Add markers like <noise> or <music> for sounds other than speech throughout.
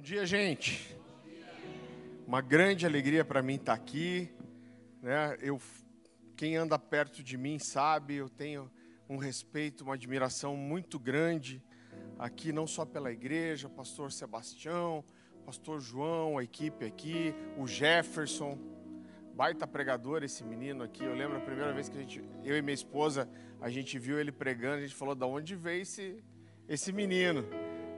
Bom dia, gente. Uma grande alegria para mim estar aqui. Né? Eu, quem anda perto de mim sabe, eu tenho um respeito, uma admiração muito grande aqui, não só pela igreja, pastor Sebastião, pastor João, a equipe aqui, o Jefferson, baita pregador esse menino aqui. Eu lembro a primeira vez que a gente, eu e minha esposa, a gente viu ele pregando, a gente falou: "Da onde veio esse esse menino?"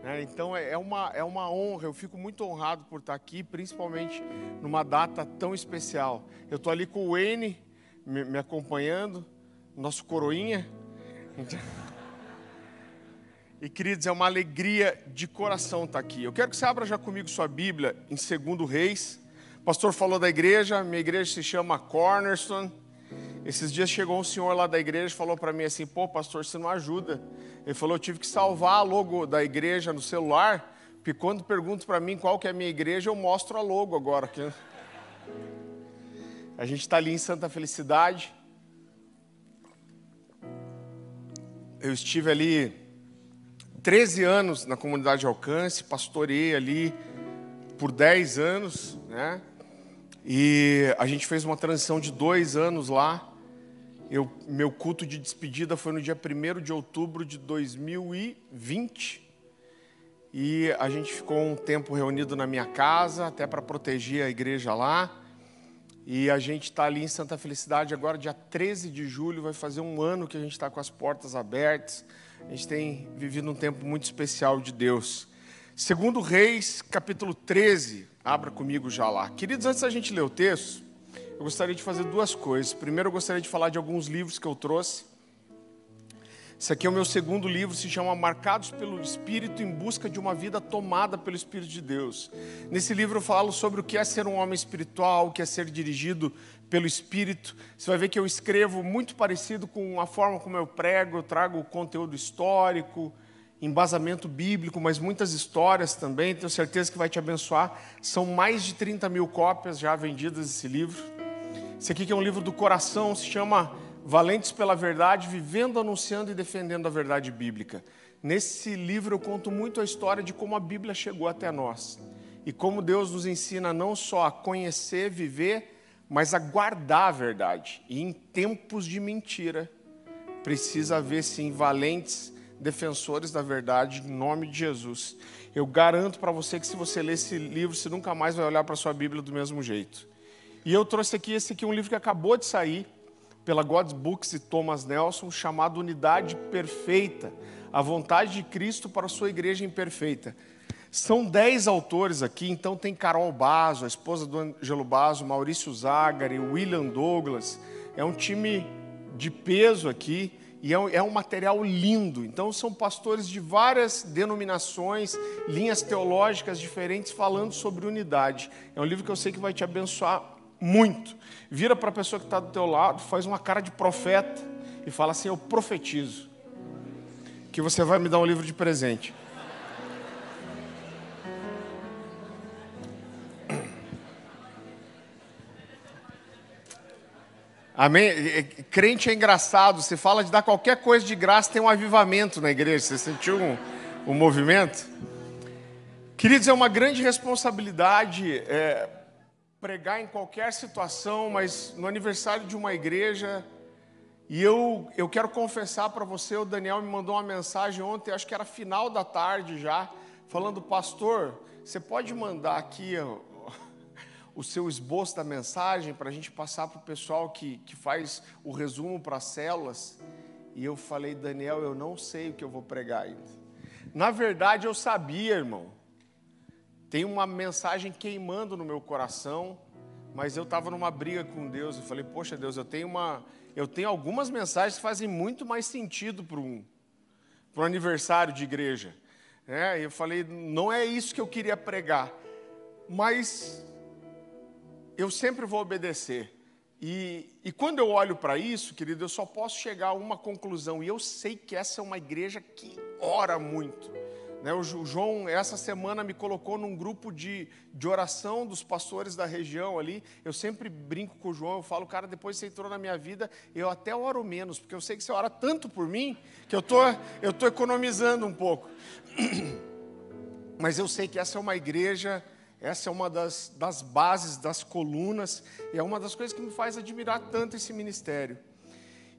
É, então é, é uma, é uma honra, eu fico muito honrado por estar aqui, principalmente numa data tão especial. Eu estou ali com o Wayne me, me acompanhando, nosso coroinha. Então... E queridos, é uma alegria de coração estar aqui. Eu quero que você abra já comigo sua Bíblia em 2 Reis. O pastor falou da igreja, minha igreja se chama Cornerstone. Esses dias chegou um senhor lá da igreja e falou para mim assim: pô, pastor, você não ajuda. Ele falou: eu tive que salvar a logo da igreja no celular, porque quando perguntam para mim qual que é a minha igreja, eu mostro a logo agora. A gente está ali em Santa Felicidade. Eu estive ali 13 anos na comunidade de alcance, pastorei ali por 10 anos, né? E a gente fez uma transição de dois anos lá. Eu, meu culto de despedida foi no dia 1 de outubro de 2020. E a gente ficou um tempo reunido na minha casa, até para proteger a igreja lá. E a gente está ali em Santa Felicidade agora, dia 13 de julho, vai fazer um ano que a gente está com as portas abertas. A gente tem vivido um tempo muito especial de Deus. Segundo Reis, capítulo 13, abra comigo já lá. Queridos, antes da gente ler o texto, eu gostaria de fazer duas coisas. Primeiro, eu gostaria de falar de alguns livros que eu trouxe. Esse aqui é o meu segundo livro, se chama Marcados pelo Espírito em Busca de uma Vida Tomada pelo Espírito de Deus. Nesse livro eu falo sobre o que é ser um homem espiritual, o que é ser dirigido pelo Espírito. Você vai ver que eu escrevo muito parecido com a forma como eu prego, eu trago conteúdo histórico, embasamento bíblico, mas muitas histórias também. Tenho certeza que vai te abençoar. São mais de 30 mil cópias já vendidas desse livro. Esse aqui que é um livro do coração, se chama Valentes pela Verdade, Vivendo, Anunciando e Defendendo a Verdade Bíblica. Nesse livro eu conto muito a história de como a Bíblia chegou até nós. E como Deus nos ensina não só a conhecer, viver, mas a guardar a verdade. E em tempos de mentira, precisa haver sim valentes defensores da verdade, em nome de Jesus. Eu garanto para você que se você ler esse livro, você nunca mais vai olhar para sua Bíblia do mesmo jeito. E eu trouxe aqui esse aqui um livro que acabou de sair pela God's Books e Thomas Nelson, chamado Unidade Perfeita, a vontade de Cristo para a sua igreja imperfeita. São dez autores aqui, então tem Carol Bazo, a esposa do Angelo Bazo, Maurício Zagari, William Douglas. É um time de peso aqui e é é um material lindo. Então são pastores de várias denominações, linhas teológicas diferentes falando sobre unidade. É um livro que eu sei que vai te abençoar muito. Vira para a pessoa que está do teu lado, faz uma cara de profeta e fala assim: Eu profetizo que você vai me dar um livro de presente. Amém? Crente é engraçado, você fala de dar qualquer coisa de graça, tem um avivamento na igreja. Você sentiu um, um movimento? Queridos, é uma grande responsabilidade. É, pregar em qualquer situação, mas no aniversário de uma igreja, e eu, eu quero confessar para você, o Daniel me mandou uma mensagem ontem, acho que era final da tarde já, falando, pastor, você pode mandar aqui o, <laughs> seu esboço da mensagem para a gente passar para o pessoal que, que faz o resumo para as células? E eu falei, Daniel, eu não sei o que eu vou pregar ainda. Na verdade, eu sabia, irmão tem uma mensagem queimando no meu coração, mas eu estava numa briga com Deus e falei: Poxa, Deus, eu tenho, uma, eu tenho algumas mensagens que fazem muito mais sentido para um, para um aniversário de igreja. É, eu falei: Não é isso que eu queria pregar, mas eu sempre vou obedecer. E, e quando eu olho para isso, querido, eu só posso chegar a uma conclusão, e eu sei que essa é uma igreja que ora muito. Né, o João, essa semana, me colocou num grupo de, de oração dos pastores da região ali. Eu sempre brinco com o João, eu falo, cara, depois você entrou na minha vida, eu até oro menos, porque eu sei que você ora tanto por mim, que eu tô, estou tô economizando um pouco. <clears throat> mas eu sei que essa é uma igreja, essa é uma das, das bases, das colunas, e é uma das coisas que me faz admirar tanto esse ministério.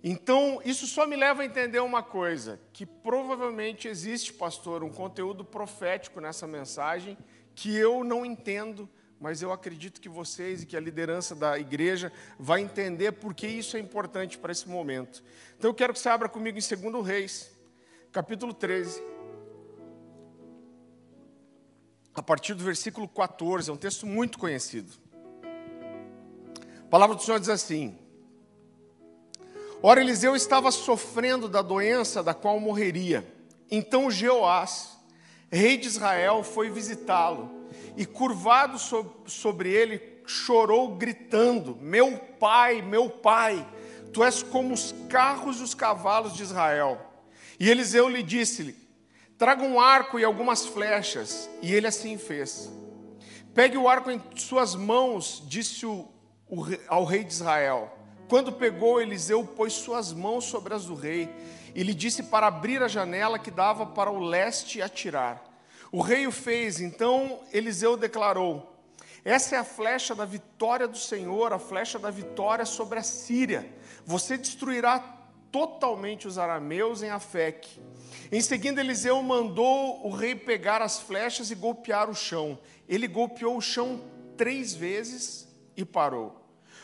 Então, isso só me leva a entender uma coisa: que provavelmente existe, pastor, um conteúdo profético nessa mensagem que eu não entendo, mas eu acredito que vocês e que a liderança da igreja vai entender porque isso é importante para esse momento. Então, eu quero que você abra comigo em 2 Reis, capítulo 13. A partir do versículo 14, é um texto muito conhecido. A palavra do Senhor diz assim: Ora, Eliseu estava sofrendo da doença da qual morreria. Então Jeoás, rei de Israel, foi visitá-lo e, curvado sobre ele, chorou, gritando: Meu pai, meu pai, tu és como os carros e os cavalos de Israel. E Eliseu lhe disse-lhe: Traga um arco e algumas flechas. E ele assim fez. Pegue o arco em suas mãos, disse o, o, ao rei de Israel. Quando pegou, Eliseu pôs suas mãos sobre as do rei e lhe disse para abrir a janela que dava para o leste e atirar. O rei o fez, então Eliseu declarou: Essa é a flecha da vitória do Senhor, a flecha da vitória sobre a Síria. Você destruirá totalmente os arameus em Afeque. Em seguida, Eliseu mandou o rei pegar as flechas e golpear o chão. Ele golpeou o chão três vezes e parou.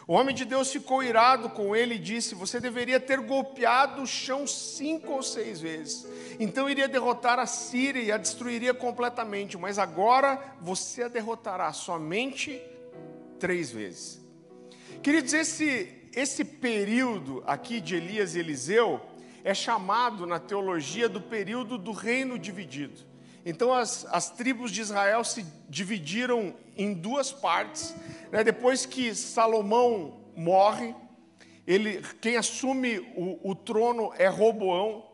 O homem de Deus ficou irado com ele e disse: Você deveria ter golpeado o chão cinco ou seis vezes. Então iria derrotar a Síria e a destruiria completamente. Mas agora você a derrotará somente três vezes. Queridos, esse, esse período aqui de Elias e Eliseu é chamado na teologia do período do reino dividido. Então as, as tribos de Israel se dividiram em duas partes. Né? Depois que Salomão morre, ele, quem assume o, o trono é Roboão.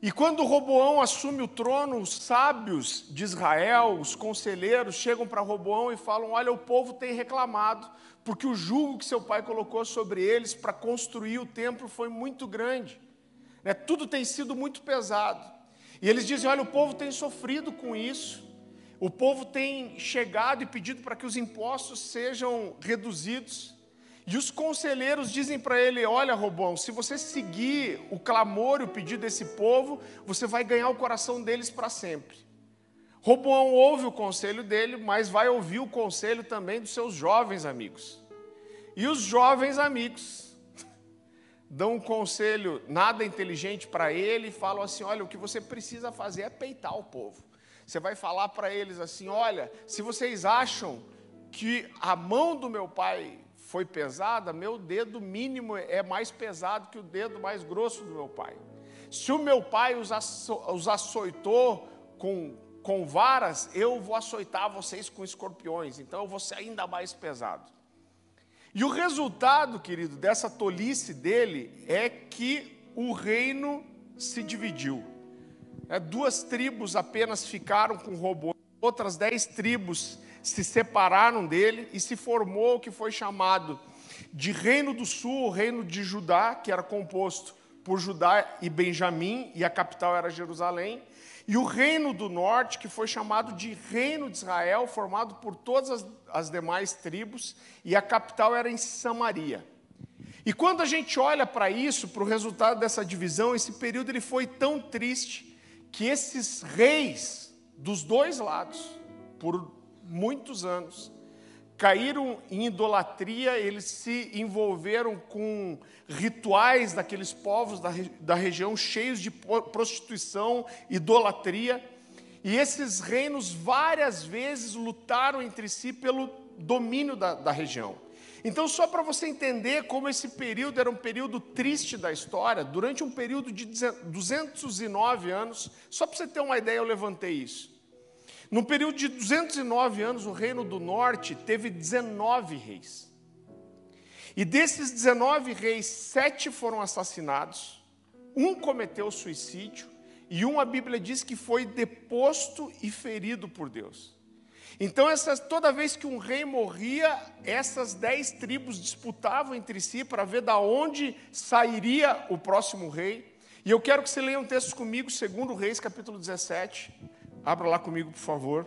E quando Roboão assume o trono, os sábios de Israel, os conselheiros, chegam para Roboão e falam: Olha, o povo tem reclamado, porque o jugo que seu pai colocou sobre eles para construir o templo foi muito grande. Né? Tudo tem sido muito pesado. E eles dizem: olha, o povo tem sofrido com isso, o povo tem chegado e pedido para que os impostos sejam reduzidos. E os conselheiros dizem para ele: Olha, Robão, se você seguir o clamor e o pedido desse povo, você vai ganhar o coração deles para sempre. Roboão ouve o conselho dele, mas vai ouvir o conselho também dos seus jovens amigos. E os jovens amigos dão um conselho nada inteligente para ele e falam assim: olha, o que você precisa fazer é peitar o povo. Você vai falar para eles assim: olha, se vocês acham que a mão do meu pai foi pesada, meu dedo mínimo é mais pesado que o dedo mais grosso do meu pai. Se o meu pai os, aço, os açoitou com, com varas, eu vou açoitar vocês com escorpiões, então eu vou ser ainda mais pesado. E o resultado, querido, dessa tolice dele é que o reino se dividiu. É, duas tribos apenas ficaram com Robô, outras dez tribos se separaram dele e se formou o que foi chamado de Reino do Sul, o Reino de Judá, que era composto por Judá e Benjamim, e a capital era Jerusalém, e o reino do norte, que foi chamado de Reino de Israel, formado por todas as, as demais tribos, e a capital era em Samaria. E quando a gente olha para isso, para o resultado dessa divisão, esse período ele foi tão triste que esses reis dos dois lados, por muitos anos, caíram em idolatria, eles se envolveram com rituais daqueles povos da, da região cheios de prostituição, idolatria. E esses reinos várias vezes lutaram entre si pelo domínio da, da região. Então, só para você entender como esse período era um período triste da história, durante um período de 209 anos, só para você ter uma ideia, eu levantei isso. No período de 209 anos, o reino do norte teve 19 reis. E desses 19 reis, sete foram assassinados, um cometeu suicídio, e um, a Bíblia diz que foi deposto e ferido por Deus. Então, essas, toda vez que um rei morria, essas dez tribos disputavam entre si para ver da onde sairia o próximo rei. E eu quero que você leia um texto comigo, segundo Reis, capítulo 17 Abra lá comigo, por favor.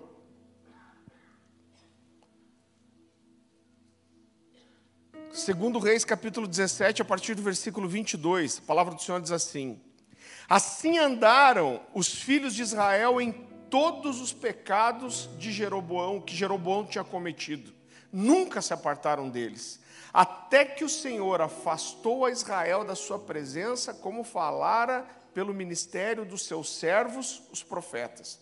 Segundo Reis, capítulo 17, a partir do versículo 22, a palavra do Senhor diz assim: Assim andaram os filhos de Israel em todos os pecados de Jeroboão, que Jeroboão tinha cometido. Nunca se apartaram deles, até que o Senhor afastou a Israel da sua presença, como falara pelo ministério dos seus servos, os profetas.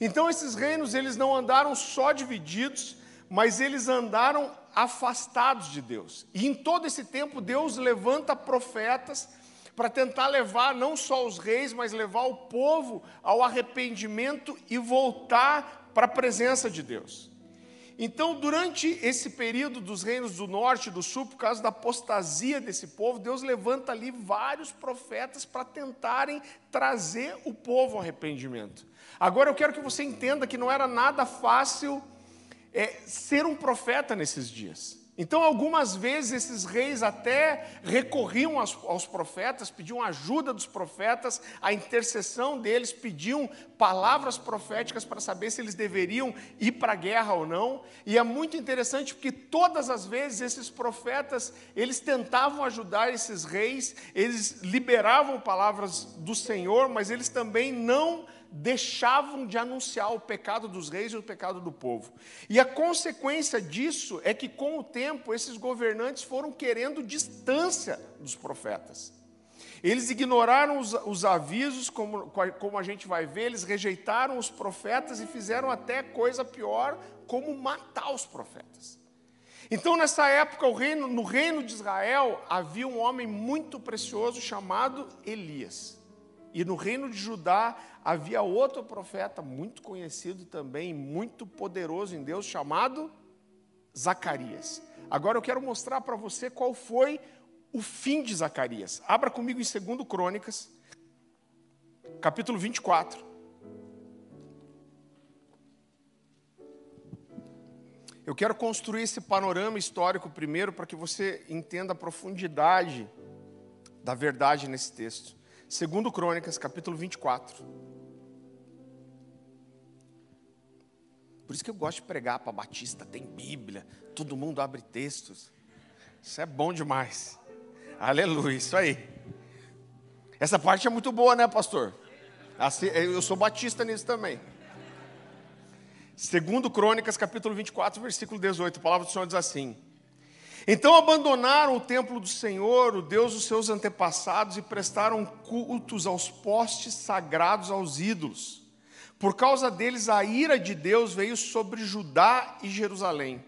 Então esses reinos, eles não andaram só divididos, mas eles andaram afastados de Deus. E em todo esse tempo, Deus levanta profetas para tentar levar não só os reis, mas levar o povo ao arrependimento e voltar para a presença de Deus. Então, durante esse período dos reinos do norte e do sul, por causa da apostasia desse povo, Deus levanta ali vários profetas para tentarem trazer o povo ao arrependimento. Agora eu quero que você entenda que não era nada fácil é, ser um profeta nesses dias. Então, algumas vezes, esses reis até recorriam aos, aos, profetas, pediam ajuda dos profetas, a intercessão deles, pediam palavras proféticas para saber se eles deveriam ir para a guerra ou não. E é muito interessante porque todas as vezes esses profetas, eles tentavam ajudar esses reis, eles liberavam palavras do Senhor, mas eles também não deixavam de anunciar o pecado dos reis e o pecado do povo. E a consequência disso é que, com o tempo, esses governantes foram querendo distância dos profetas. Eles ignoraram os, os avisos, como, como a gente vai ver, eles rejeitaram os profetas e fizeram até coisa pior, como matar os profetas. Então, nessa época, reino, no reino de Israel, havia um homem muito precioso chamado Elias. E no reino de Judá havia outro profeta muito conhecido também, muito poderoso em Deus, chamado Zacarias. Agora eu quero mostrar para você qual foi o fim de Zacarias. Abra comigo em 2 Crônicas, capítulo 24. Eu quero construir esse panorama histórico primeiro para que você entenda a profundidade da verdade nesse texto. Segundo Crônicas, capítulo 24. Por isso que eu gosto de pregar para Batista, tem Bíblia, todo mundo abre textos. Isso é bom demais. Aleluia, isso aí. Essa parte é muito boa, né, pastor? Assim, eu sou batista nisso também. Segundo Crônicas, capítulo 24, versículo 18, a palavra do Senhor diz assim: então abandonaram o templo do Senhor, o Deus dos seus antepassados, e prestaram cultos aos postes sagrados aos ídolos. Por causa deles, a ira de Deus veio sobre Judá e Jerusalém.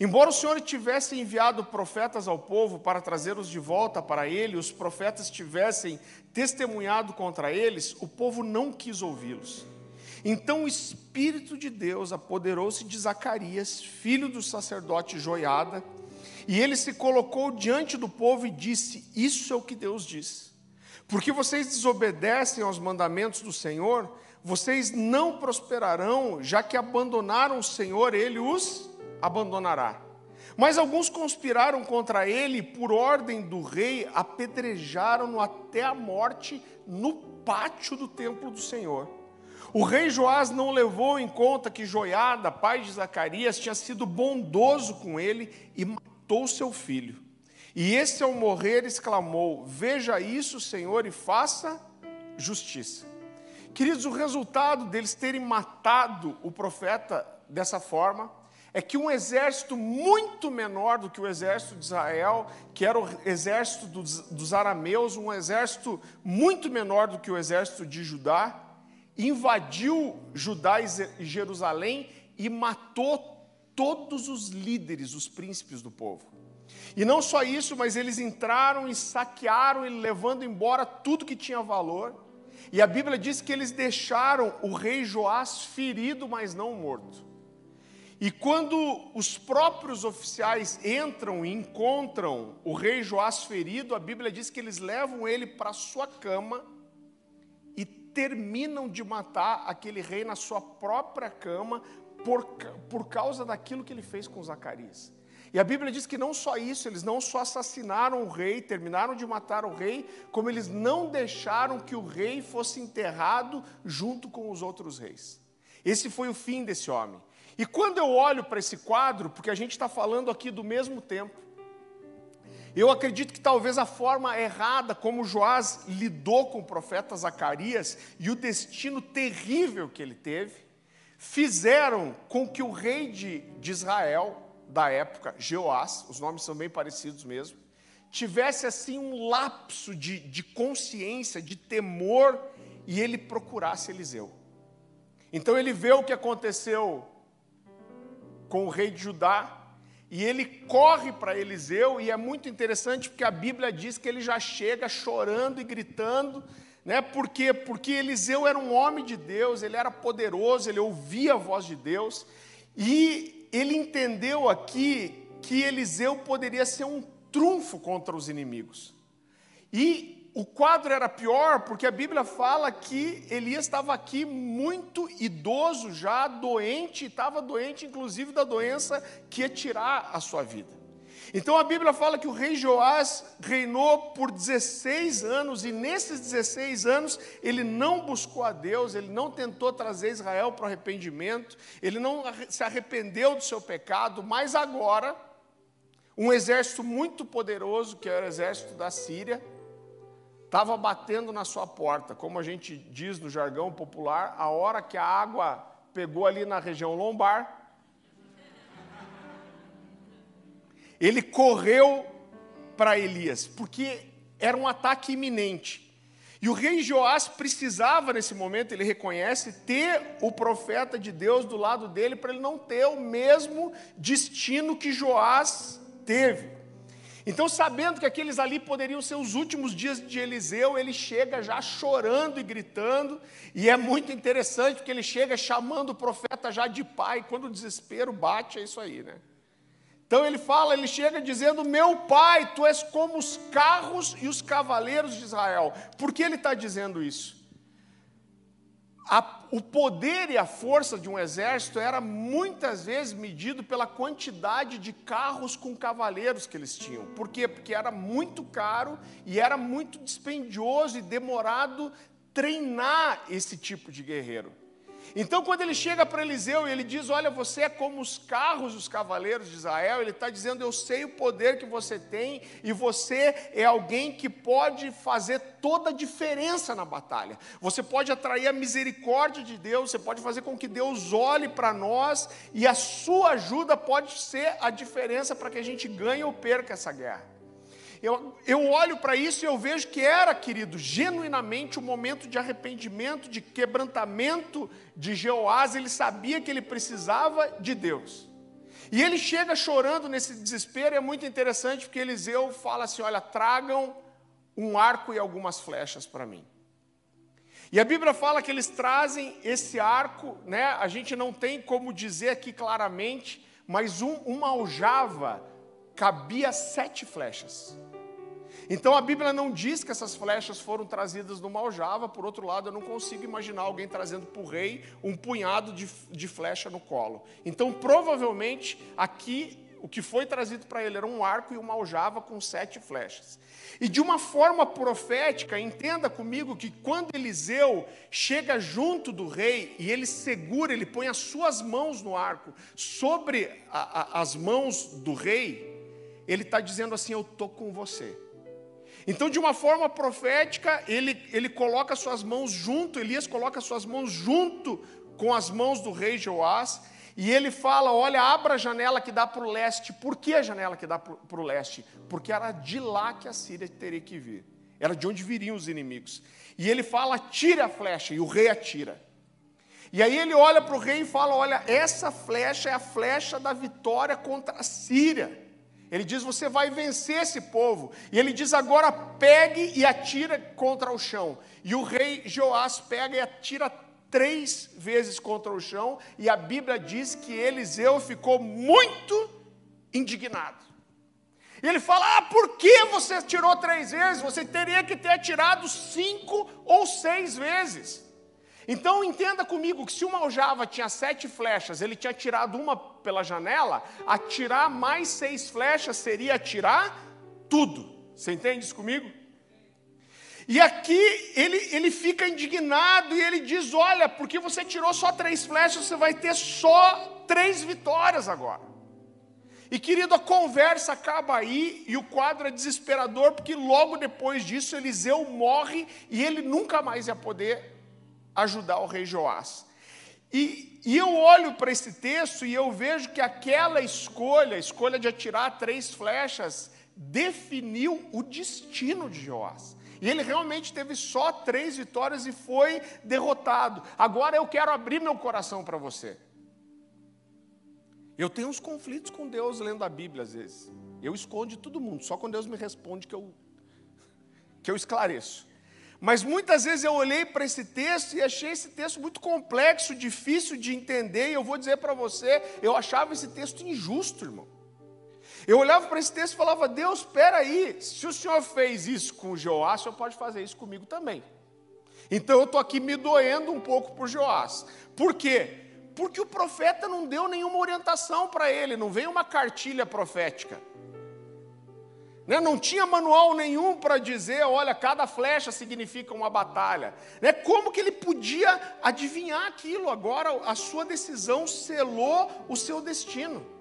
Embora o Senhor tivesse enviado profetas ao povo para trazê-los de volta para ele, os profetas tivessem testemunhado contra eles, o povo não quis ouvi-los. Então o Espírito de Deus apoderou-se de Zacarias, filho do sacerdote Joiada, e ele se colocou diante do povo e disse: Isso é o que Deus diz. Porque vocês desobedecem aos mandamentos do Senhor, vocês não prosperarão, já que abandonaram o Senhor, ele os abandonará. Mas alguns conspiraram contra ele, por ordem do rei, apedrejaram-no até a morte no pátio do templo do Senhor. O rei Joás não levou em conta que Joiada, pai de Zacarias, tinha sido bondoso com ele e matou seu filho. E esse, ao morrer, exclamou: Veja isso, Senhor, e faça justiça. Queridos, o resultado deles terem matado o profeta dessa forma é que um exército muito menor do que o exército de Israel, que era o exército dos, dos arameus, um exército muito menor do que o exército de Judá, invadiu Judá e Jerusalém e matou todos os líderes, os príncipes do povo. E não só isso, mas eles entraram e saquearam e levando embora tudo que tinha valor. E a Bíblia diz que eles deixaram o rei Joás ferido, mas não morto. E quando os próprios oficiais entram e encontram o rei Joás ferido, a Bíblia diz que eles levam ele para sua cama e terminam de matar aquele rei na sua própria cama, por, por causa daquilo que ele fez com Zacarias. E a Bíblia diz que não só isso, eles não só assassinaram o rei, terminaram de matar o rei, como eles não deixaram que o rei fosse enterrado junto com os outros reis. Esse foi o fim desse homem. E quando eu olho para esse quadro, porque a gente está falando aqui do mesmo tempo, eu acredito que talvez a forma errada como Joás lidou com o profeta Zacarias e o destino terrível que ele teve, fizeram com que o rei de, de Israel, da época, Jeoás, os nomes são bem parecidos mesmo, tivesse assim um lapso de, de consciência, de temor, e ele procurasse Eliseu. Então ele vê o que aconteceu com o rei de Judá, e ele corre para Eliseu, e é muito interessante porque a Bíblia diz que ele já chega chorando e gritando, né? Por quê? Porque Eliseu era um homem de Deus, ele era poderoso, ele ouvia a voz de Deus, e ele entendeu aqui que Eliseu poderia ser um trunfo contra os inimigos. E o quadro era pior porque a Bíblia fala que Elias estava aqui muito idoso já, doente, estava doente inclusive da doença que ia tirar a sua vida. Então a Bíblia fala que o rei Joás reinou por 16 anos e nesses 16 anos ele não buscou a Deus, ele não tentou trazer Israel para o arrependimento, ele não se arrependeu do seu pecado, mas agora um exército muito poderoso, que era o exército da Síria, estava batendo na sua porta, como a gente diz no jargão popular, a hora que a água pegou ali na região lombar, ele correu para Elias, porque era um ataque iminente. E o rei Joás precisava, nesse momento, ele reconhece, ter o profeta de Deus do lado dele, para ele não ter o mesmo destino que Joás teve. Então, sabendo que aqueles ali poderiam ser os últimos dias de Eliseu, ele chega já chorando e gritando, e é muito interessante porque ele chega chamando o profeta já de pai, quando o desespero bate, é isso aí, né? Então ele fala, ele chega dizendo: Meu pai, tu és como os carros e os cavaleiros de Israel. Por que ele está dizendo isso? a, o poder e a força de um exército era muitas vezes medido pela quantidade de carros com cavaleiros que eles tinham. Por quê? Porque era muito caro e era muito dispendioso e demorado treinar esse tipo de guerreiro. Então, quando ele chega para Eliseu e ele diz: Olha, você é como os carros dos cavaleiros de Israel, ele está dizendo: Eu sei o poder que você tem e você é alguém que pode fazer toda a diferença na batalha. Você pode atrair a misericórdia de Deus, você pode fazer com que Deus olhe para nós e a sua ajuda pode ser a diferença para que a gente ganhe ou perca essa guerra. Eu, eu olho para isso e eu vejo que era, querido, genuinamente um momento de arrependimento, de quebrantamento de Jeoás. Ele sabia que ele precisava de Deus. E ele chega chorando nesse desespero, e é muito interessante porque Eliseu fala assim: Olha, tragam um arco e algumas flechas para mim. E a Bíblia fala que eles trazem esse arco, né? A gente não tem como dizer aqui claramente, mas um, uma aljava cabia sete flechas. Então a Bíblia não diz que essas flechas foram trazidas numa aljava, por outro lado, eu não consigo imaginar alguém trazendo para o rei um punhado de, de flecha no colo. Então, provavelmente, aqui o que foi trazido para ele era um arco e uma aljava com sete flechas. E de uma forma profética, entenda comigo que quando Eliseu chega junto do rei e ele segura, ele põe as suas mãos no arco sobre a, a, as mãos do rei, ele está dizendo assim: Eu estou com você. Então, de uma forma profética, ele, ele coloca suas mãos junto, Elias coloca suas mãos junto com as mãos do rei Joás, e ele fala: Olha, abra a janela que dá para o leste. Por que a janela que dá para o leste? Porque era de lá que a Síria teria que vir, era de onde viriam os inimigos. E ele fala: Tire a flecha, e o rei atira. E aí ele olha para o rei e fala: Olha, essa flecha é a flecha da vitória contra a Síria. Ele diz: Você vai vencer esse povo. E ele diz: Agora pegue e atira contra o chão. E o rei Joás pega e atira três vezes contra o chão. E a Bíblia diz que Eliseu ficou muito indignado. E ele fala: Ah, por que você atirou três vezes? Você teria que ter atirado cinco ou seis vezes. Então entenda comigo que se uma aljava tinha sete flechas, ele tinha tirado uma pela janela, atirar mais seis flechas seria atirar tudo. Você entende isso comigo? E aqui ele, ele fica indignado e ele diz: Olha, porque você tirou só três flechas, você vai ter só três vitórias agora. E querido, a conversa acaba aí e o quadro é desesperador, porque logo depois disso Eliseu morre e ele nunca mais ia poder ajudar o rei Joás. E, e eu olho para esse texto e eu vejo que aquela escolha, a escolha de atirar três flechas, definiu o destino de Joás. E ele realmente teve só três vitórias e foi derrotado. Agora eu quero abrir meu coração para você. Eu tenho uns conflitos com Deus lendo a Bíblia às vezes. Eu escondo de todo mundo, só quando Deus me responde que eu, que eu esclareço. Mas muitas vezes eu olhei para esse texto e achei esse texto muito complexo, difícil de entender, e eu vou dizer para você, eu achava esse texto injusto, irmão. Eu olhava para esse texto e falava: Deus, espera aí, se o Senhor fez isso com Joás, o Senhor pode fazer isso comigo também. Então eu estou aqui me doendo um pouco por Joás. Por quê? Porque o profeta não deu nenhuma orientação para ele, não veio uma cartilha profética. Né? Não tinha manual nenhum para dizer, olha, cada flecha significa uma batalha. Né? Como que ele podia adivinhar aquilo? Agora a sua decisão selou o seu destino.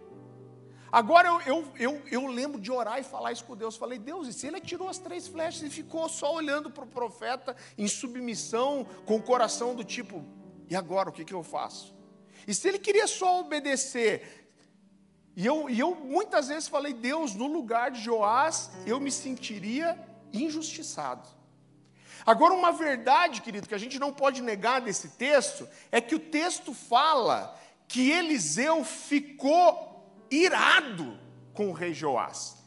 Agora eu, eu, eu, eu, lembro de orar e falar isso com Deus. Falei, Deus, e se ele tirou as três flechas e ficou só olhando para o profeta em submissão, com o coração do tipo, e agora o que, que eu faço? E se ele queria só obedecer, e eu, e eu muitas vezes falei, Deus, no lugar de Joás, eu me sentiria injustiçado. Agora, uma verdade, querido, que a gente não pode negar desse texto, é que o texto fala que Eliseu ficou irado com o rei Joás.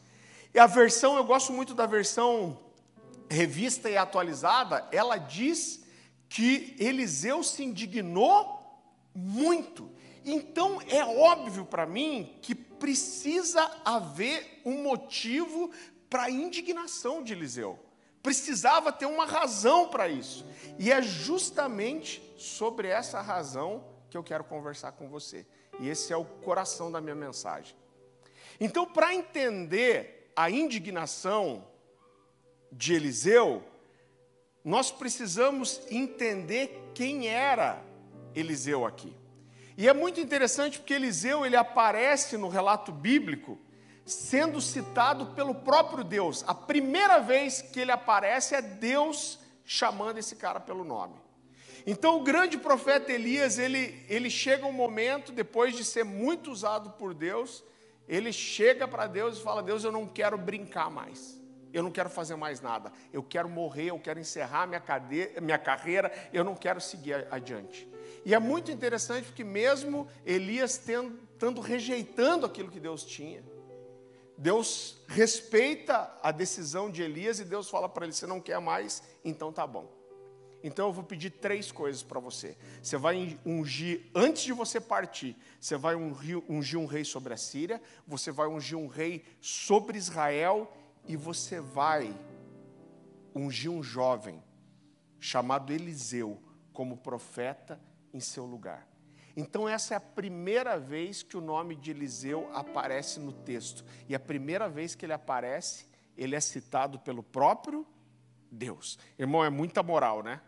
E a versão, eu gosto muito da versão revista e atualizada, ela diz que Eliseu se indignou muito. Então é óbvio para mim que precisa haver um motivo para a indignação de Eliseu. Precisava ter uma razão para isso. E é justamente sobre essa razão que eu quero conversar com você. E esse é o coração da minha mensagem. Então, para entender a indignação de Eliseu, nós precisamos entender quem era Eliseu aqui. E é muito interessante porque Eliseu ele aparece no relato bíblico sendo citado pelo próprio Deus. A primeira vez que ele aparece é Deus chamando esse cara pelo nome. Então o grande profeta Elias, ele, ele chega um momento, depois de ser muito usado por Deus, ele chega para Deus e fala: Deus, eu não quero brincar mais. Eu não quero fazer mais nada. Eu quero morrer, eu quero encerrar minha, cadeira, minha carreira, eu não quero seguir adiante. E é muito interessante porque, mesmo Elias tendo, tendo rejeitando aquilo que Deus tinha, Deus respeita a decisão de Elias e Deus fala para ele: Você não quer mais? Então tá bom. Então eu vou pedir três coisas para você. Você vai ungir, antes de você partir, você vai ungir, um rei sobre a Síria, você vai ungir um rei sobre Israel e você vai ungir um jovem chamado Eliseu como profeta em seu lugar. Então, essa é a primeira vez que o nome de Eliseu aparece no texto. E a primeira vez que ele aparece, ele é citado pelo próprio Deus. Irmão, é muita moral, né?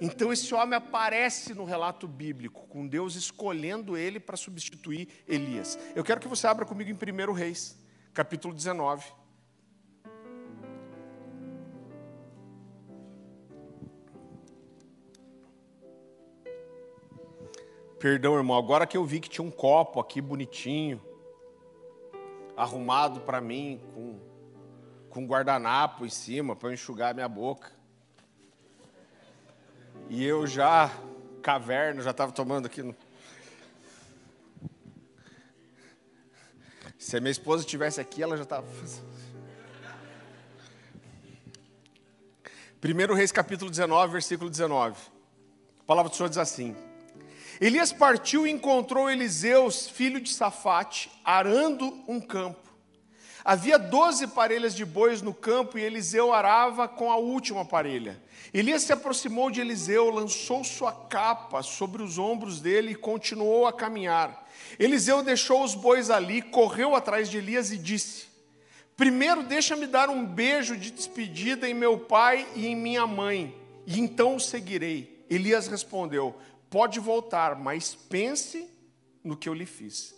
Então esse homem aparece no relato bíblico, com Deus escolhendo ele para substituir Elias. Eu quero que você abra comigo em 1 Reis, capítulo 19. Perdão, irmão, agora que eu vi que tinha um copo aqui bonitinho, arrumado para mim, com, com guardanapo em cima, para enxugar a minha boca. E eu já, caverna, já estava tomando aqui no. Se a minha esposa estivesse aqui, ela já estava. 1 Reis capítulo 19, versículo 19. A palavra do Senhor diz assim: Elias partiu e encontrou Eliseus, filho de Safate, arando um campo. Havia doze parelhas de bois no campo e Eliseu arava com a última parelha. Elias se aproximou de Eliseu, lançou sua capa sobre os ombros dele e continuou a caminhar. Eliseu deixou os bois ali, correu atrás de Elias e disse: Primeiro, deixa-me dar um beijo de despedida em meu pai e em minha mãe, e então o seguirei. Elias respondeu: Pode voltar, mas pense no que eu lhe fiz.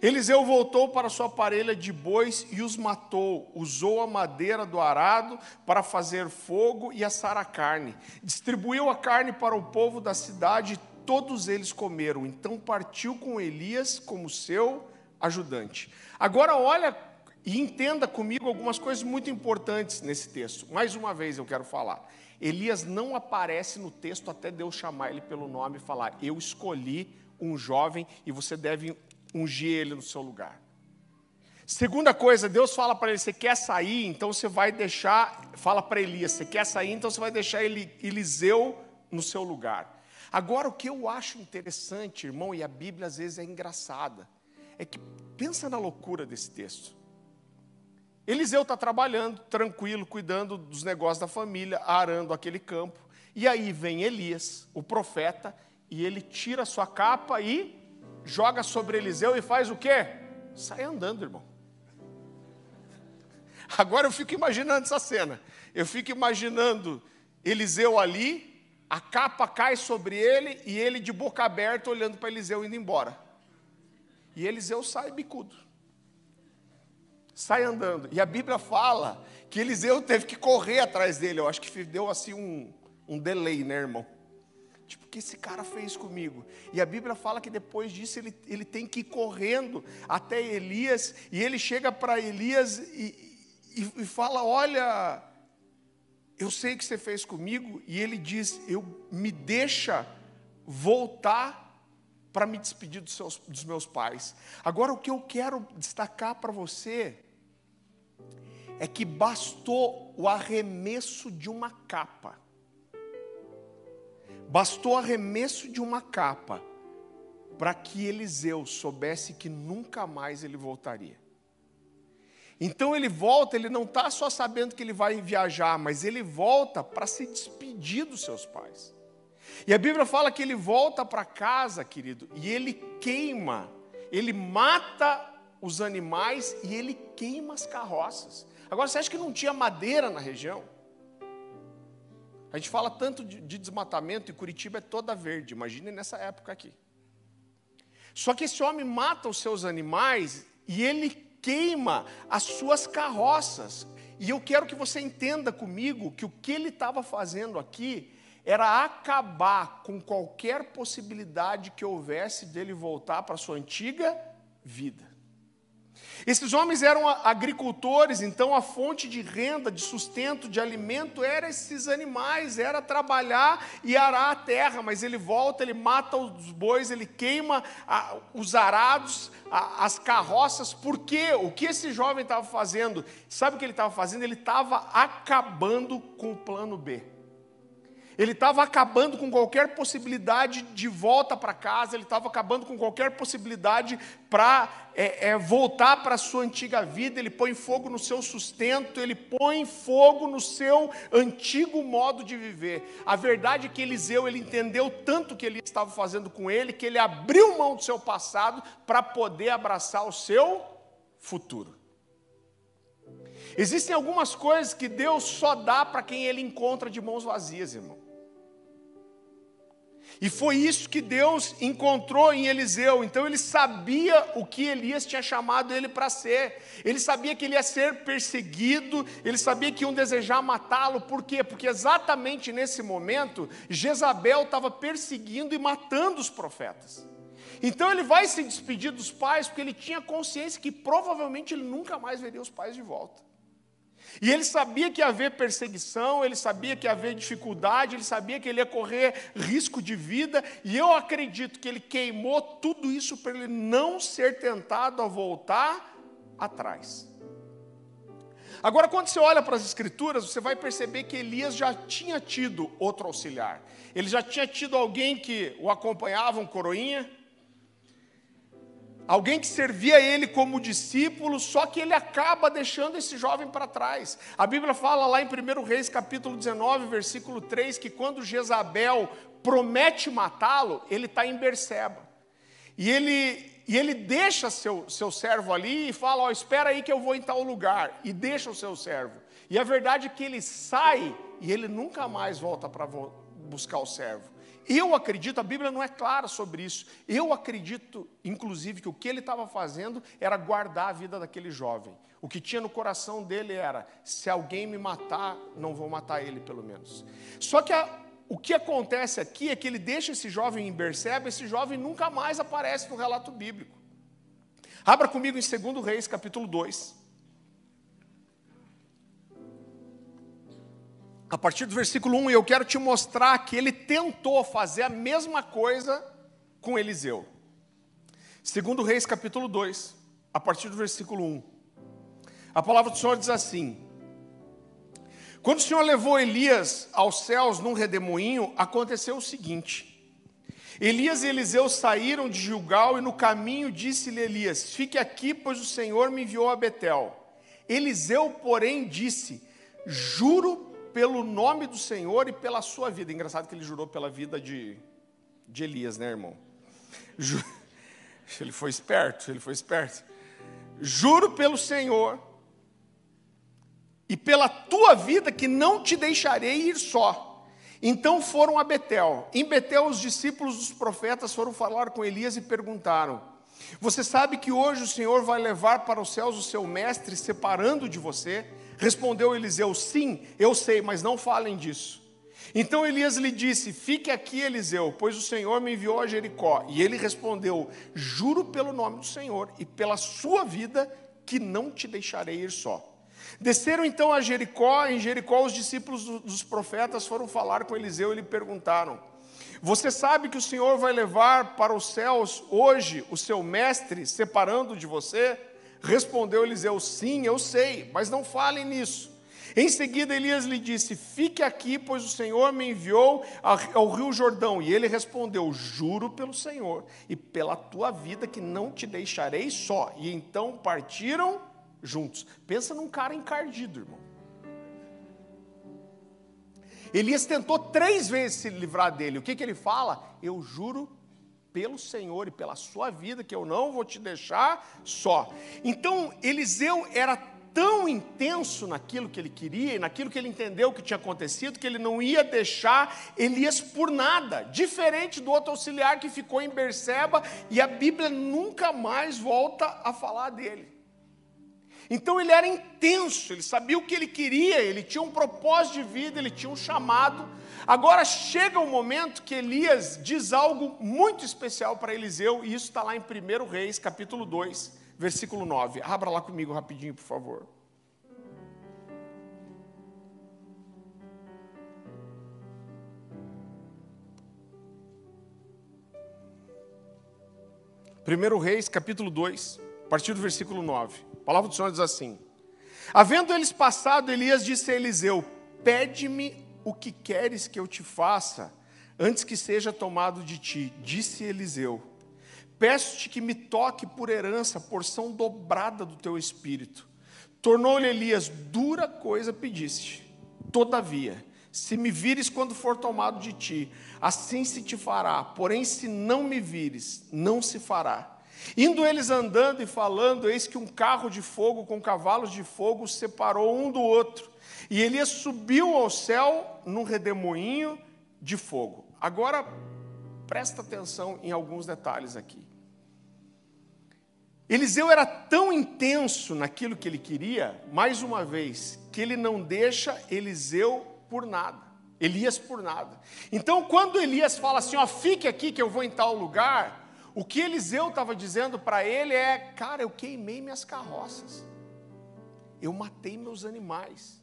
Eliseu voltou para sua parelha de bois e os matou. Usou a madeira do arado para fazer fogo e assar a carne. Distribuiu a carne para o povo da cidade e todos eles comeram. Então partiu com Elias como seu ajudante. Agora olha e entenda comigo algumas coisas muito importantes nesse texto. Mais uma vez eu quero falar. Elias não aparece no texto até Deus chamar ele pelo nome e falar: Eu escolhi um jovem e você deve ungir ele no seu lugar. Segunda coisa, Deus fala para ele: você quer sair, então você vai deixar. Fala para Elias: você quer sair, então você vai deixar ele, Eliseu no seu lugar. Agora, o que eu acho interessante, irmão, e a Bíblia às vezes é engraçada, é que pensa na loucura desse texto. Eliseu está trabalhando, tranquilo, cuidando dos negócios da família, arando aquele campo. E aí vem Elias, o profeta, e ele tira a sua capa e joga sobre Eliseu e faz o quê? Sai andando, irmão. <laughs> Agora eu fico imaginando essa cena. Eu fico imaginando Eliseu ali, a capa cai sobre ele e ele de boca aberta olhando para Eliseu indo embora. E Eliseu sai bicudo. Sai andando. E a Bíblia fala que Eliseu teve que correr atrás dele. Eu acho que deu assim um, um delay, né, irmão? Tipo, o que esse cara fez comigo? E a Bíblia fala que depois disso ele, ele tem que ir correndo até Elias, e ele chega para Elias e, e, e fala: Olha, eu sei o que você fez comigo, e ele diz: Eu me deixa voltar para me despedir dos, seus, dos meus pais. Agora, o que eu quero destacar para você é que bastou o arremesso de uma capa Bastou arremesso de uma capa para que Eliseu soubesse que nunca mais ele voltaria. Então ele volta, ele não está só sabendo que ele vai viajar, mas ele volta para se despedir dos seus pais. E a Bíblia fala que ele volta para casa, querido, e ele queima, ele mata os animais e ele queima as carroças. Agora, você acha que não tinha madeira na região? A gente fala tanto de, de desmatamento e Curitiba é toda verde, imagine nessa época aqui. Só que esse homem mata os seus animais e ele queima as suas carroças. E eu quero que você entenda comigo que o que ele estava fazendo aqui era acabar com qualquer possibilidade que houvesse dele voltar para sua antiga vida. Esses homens eram agricultores, então a fonte de renda, de sustento, de alimento era esses animais, era trabalhar e arar a terra. Mas ele volta, ele mata os bois, ele queima os arados, as carroças. Por quê? O que esse jovem estava fazendo? Sabe o que ele estava fazendo? Ele estava acabando com o plano B. Ele estava acabando com qualquer possibilidade de volta para casa, ele estava acabando com qualquer possibilidade para é, é, voltar para a sua antiga vida. Ele põe fogo no seu sustento, ele põe fogo no seu antigo modo de viver. A verdade é que Eliseu ele entendeu tanto que ele estava fazendo com ele, que ele abriu mão do seu passado para poder abraçar o seu futuro. Existem algumas coisas que Deus só dá para quem ele encontra de mãos vazias, irmão. E foi isso que Deus encontrou em Eliseu. Então ele sabia o que Elias tinha chamado ele para ser. Ele sabia que ele ia ser perseguido, ele sabia que iam desejar matá-lo. Por quê? Porque exatamente nesse momento, Jezabel estava perseguindo e matando os profetas. Então ele vai se despedir dos pais, porque ele tinha consciência que provavelmente ele nunca mais veria os pais de volta. E ele sabia que ia haver perseguição, ele sabia que ia haver dificuldade, ele sabia que ele ia correr risco de vida, e eu acredito que ele queimou tudo isso para ele não ser tentado a voltar atrás. Agora, quando você olha para as Escrituras, você vai perceber que Elias já tinha tido outro auxiliar. Ele já tinha tido alguém que o acompanhava, um coroinha, Alguém que servia ele como discípulo, só que ele acaba deixando esse jovem para trás. A Bíblia fala lá em 1 Reis, capítulo 19, versículo 3, que quando Jezabel promete matá-lo, ele está em Berseba. e ele, e ele deixa seu, seu servo ali e fala: Ó, espera aí que eu vou em tal lugar, e deixa o seu servo. E a verdade é que ele sai e ele nunca mais volta para buscar o servo. Eu acredito, a Bíblia não é clara sobre isso. Eu acredito, inclusive, que o que ele estava fazendo era guardar a vida daquele jovem. O que tinha no coração dele era: se alguém me matar, não vou matar ele, pelo menos. Só que a, o que acontece aqui é que ele deixa esse jovem em Berseba, esse jovem nunca mais aparece no relato bíblico. Abra comigo em 2 Reis, capítulo 2. A partir do versículo 1, eu quero te mostrar que ele tentou fazer a mesma coisa com Eliseu. Segundo Reis, capítulo 2, a partir do versículo 1. A palavra do Senhor diz assim: Quando o Senhor levou Elias aos céus num redemoinho, aconteceu o seguinte: Elias e Eliseu saíram de Gilgal e no caminho disse-lhe Elias: Fique aqui, pois o Senhor me enviou a Betel. Eliseu, porém, disse: Juro pelo nome do Senhor e pela sua vida. Engraçado que ele jurou pela vida de, de Elias, né, irmão? Ju... <laughs> Ele foi esperto, ele foi esperto. Juro pelo Senhor e pela tua vida que não te deixarei ir só. Então foram a Betel. Em Betel, os discípulos dos profetas foram falar com Elias e perguntaram: Você sabe que hoje o Senhor vai levar para os céus o seu mestre, separando de você? Respondeu Eliseu: Sim, eu sei, mas não falem disso. Então Elias lhe disse: Fique aqui, Eliseu, pois o Senhor me enviou a Jericó. E ele respondeu: Juro pelo nome do Senhor e pela sua vida que não te deixarei ir só. Desceram então a Jericó, em Jericó os discípulos dos profetas foram falar com Eliseu e lhe perguntaram: Você sabe que o Senhor vai levar para os céus hoje o seu mestre, separando de você? Respondeu Eliseu: Sim, eu sei, mas não falem nisso. Em seguida, Elias lhe disse: Fique aqui, pois o Senhor me enviou ao rio Jordão. E ele respondeu: Juro pelo Senhor e pela tua vida que não te deixarei só. E então partiram juntos. Pensa num cara encardido, irmão. Elias tentou três vezes se livrar dele. O que, que ele fala? Eu juro pelo Senhor e pela sua vida, que eu não vou te deixar só. Então, Eliseu era tão intenso naquilo que ele queria, naquilo que ele entendeu que tinha acontecido, que ele não ia deixar Elias por nada, diferente do outro auxiliar que ficou em Berseba e a Bíblia nunca mais volta a falar dele. Então ele era intenso, ele sabia o que ele queria, ele tinha um propósito de vida, ele tinha um chamado. Agora chega um momento que Elias diz algo muito especial para Eliseu, e isso está lá em 1 Reis, capítulo 2, versículo 9. Abra lá comigo rapidinho, por favor. Primeiro Reis, capítulo 2, a partir do versículo 9. A palavra do Senhor diz assim: Havendo eles passado, Elias disse a Eliseu: Pede-me o que queres que eu te faça, antes que seja tomado de ti. Disse Eliseu: Peço-te que me toque por herança, porção dobrada do teu espírito. Tornou-lhe Elias: Dura coisa pediste. Todavia, se me vires quando for tomado de ti, assim se te fará. Porém, se não me vires, não se fará. Indo eles andando e falando, eis que um carro de fogo com cavalos de fogo separou um do outro. E Elias subiu ao céu num redemoinho de fogo. Agora, presta atenção em alguns detalhes aqui. Eliseu era tão intenso naquilo que ele queria, mais uma vez, que ele não deixa Eliseu por nada. Elias por nada. Então, quando Elias fala assim, ó, fique aqui que eu vou em tal lugar, o que Eliseu estava dizendo para ele é: cara, eu queimei minhas carroças, eu matei meus animais,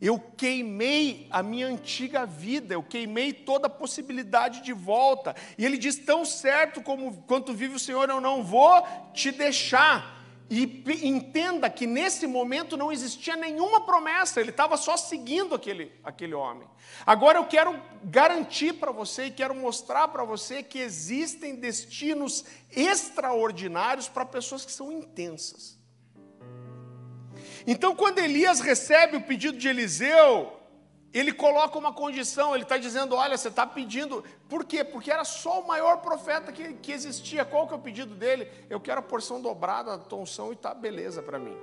eu queimei a minha antiga vida, eu queimei toda a possibilidade de volta. E ele diz: tão certo como quanto vive o Senhor, eu não vou te deixar. E entenda que nesse momento não existia nenhuma promessa, ele estava só seguindo aquele, aquele homem. Agora eu quero garantir para você e quero mostrar para você que existem destinos extraordinários para pessoas que são intensas. Então, quando Elias recebe o pedido de Eliseu, ele coloca uma condição, ele está dizendo: olha, você está pedindo. Por quê? Porque era só o maior profeta que, que existia. Qual que é o pedido dele? Eu quero a porção dobrada da tonção e tá beleza para mim.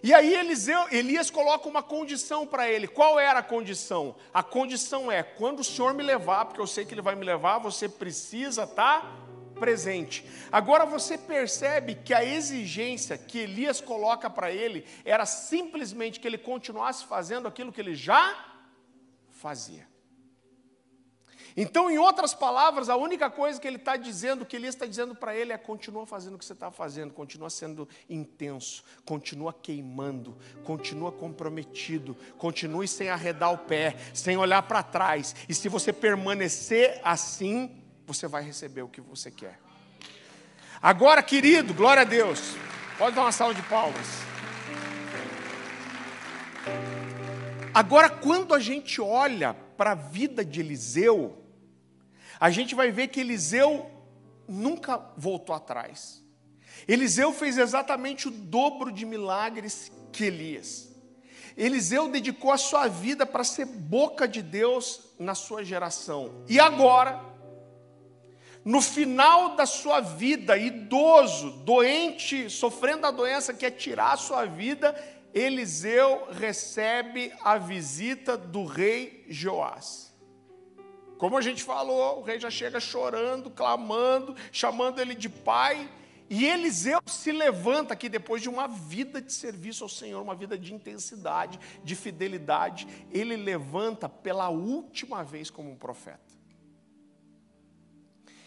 E aí Eliseu, Elias coloca uma condição para ele. Qual era a condição? A condição é: quando o Senhor me levar, porque eu sei que Ele vai me levar, você precisa tá presente. Agora você percebe que a exigência que Elias coloca para ele era simplesmente que ele continuasse fazendo aquilo que ele já fazia. Então, em outras palavras, a única coisa que ele está dizendo, que Elias está dizendo para ele é: continua fazendo o que você está fazendo, continua sendo intenso, continua queimando, continua comprometido, continue sem arredar o pé, sem olhar para trás. E se você permanecer assim, você vai receber o que você quer. Agora, querido, glória a Deus. Pode dar uma salva de palmas. Agora, quando a gente olha para a vida de Eliseu, a gente vai ver que Eliseu nunca voltou atrás. Eliseu fez exatamente o dobro de milagres que Elias. Eliseu dedicou a sua vida para ser boca de Deus na sua geração. E agora, no final da sua vida, idoso, doente, sofrendo a doença que é tirar a sua vida, Eliseu recebe a visita do rei Joás. Como a gente falou, o rei já chega chorando, clamando, chamando ele de pai. E Eliseu se levanta aqui depois de uma vida de serviço ao Senhor, uma vida de intensidade, de fidelidade. Ele levanta pela última vez como um profeta.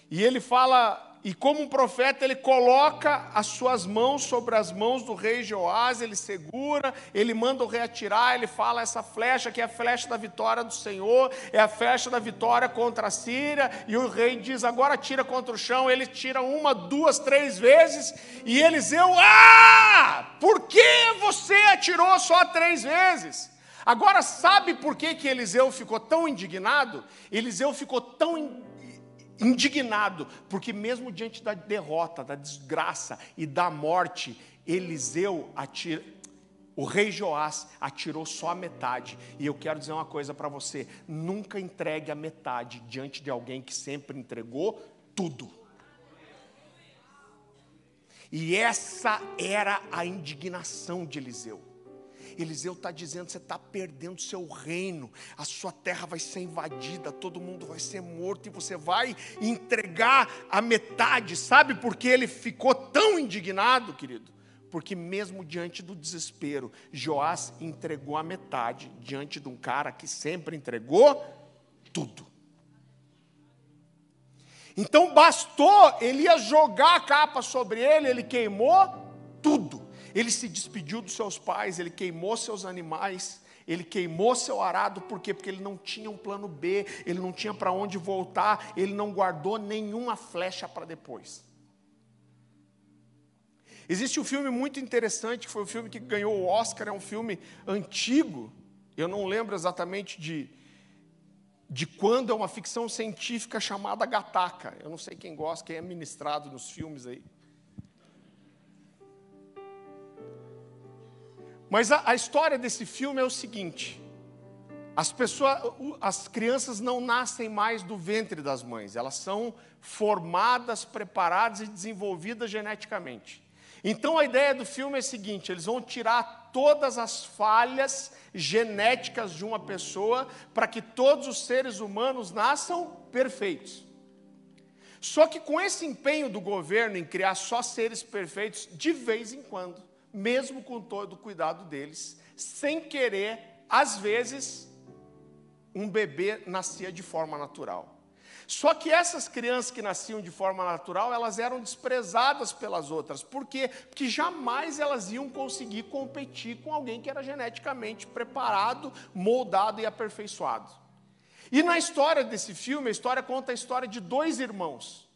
E ele fala, e como um profeta, ele coloca as suas mãos sobre as mãos do rei Joás, ele segura, ele manda o rei atirar, ele fala: essa flecha que é a flecha da vitória do Senhor, é a flecha da vitória contra a Síria, e o rei diz: agora tira contra o chão. Ele tira uma, duas, três vezes, e Eliseu, ah, por que você atirou só três vezes? Agora, sabe por que, que Eliseu ficou tão indignado? Eliseu ficou tão indignado, porque mesmo diante da derrota, da desgraça e da morte, Eliseu atira, o rei Joás atirou só a metade. E eu quero dizer uma coisa para você: nunca entregue a metade diante de alguém que sempre entregou tudo. E essa era a indignação de Eliseu. Eliseu está dizendo: você está perdendo seu reino, a sua terra vai ser invadida, todo mundo vai ser morto e você vai entregar a metade. Sabe por que ele ficou tão indignado, querido? Porque, mesmo diante do desespero, Joás entregou a metade diante de um cara que sempre entregou tudo. Então bastou ele ia jogar a capa sobre ele, ele queimou tudo. Ele se despediu dos seus pais, ele queimou seus animais, ele queimou seu arado, por quê? Porque ele não tinha um plano B, ele não tinha para onde voltar, ele não guardou nenhuma flecha para depois. Existe um filme muito interessante, que foi o filme que ganhou o Oscar, é um filme antigo, eu não lembro exatamente de, de quando, é uma ficção científica chamada Gataca. Eu não sei quem gosta, quem é ministrado nos filmes aí. Mas a, a história desse filme é o seguinte: as pessoas, as crianças não nascem mais do ventre das mães, elas são formadas, preparadas e desenvolvidas geneticamente. Então a ideia do filme é a seguinte: eles vão tirar todas as falhas genéticas de uma pessoa para que todos os seres humanos nasçam perfeitos. Só que com esse empenho do governo em criar só seres perfeitos, de vez em quando, mesmo com todo o cuidado deles, sem querer, às vezes, um bebê nascia de forma natural. Só que essas crianças que nasciam de forma natural, elas eram desprezadas pelas outras. Por quê? Porque jamais elas iam conseguir competir com alguém que era geneticamente preparado, moldado e aperfeiçoado. E na história desse filme, a história conta a história de dois irmãos.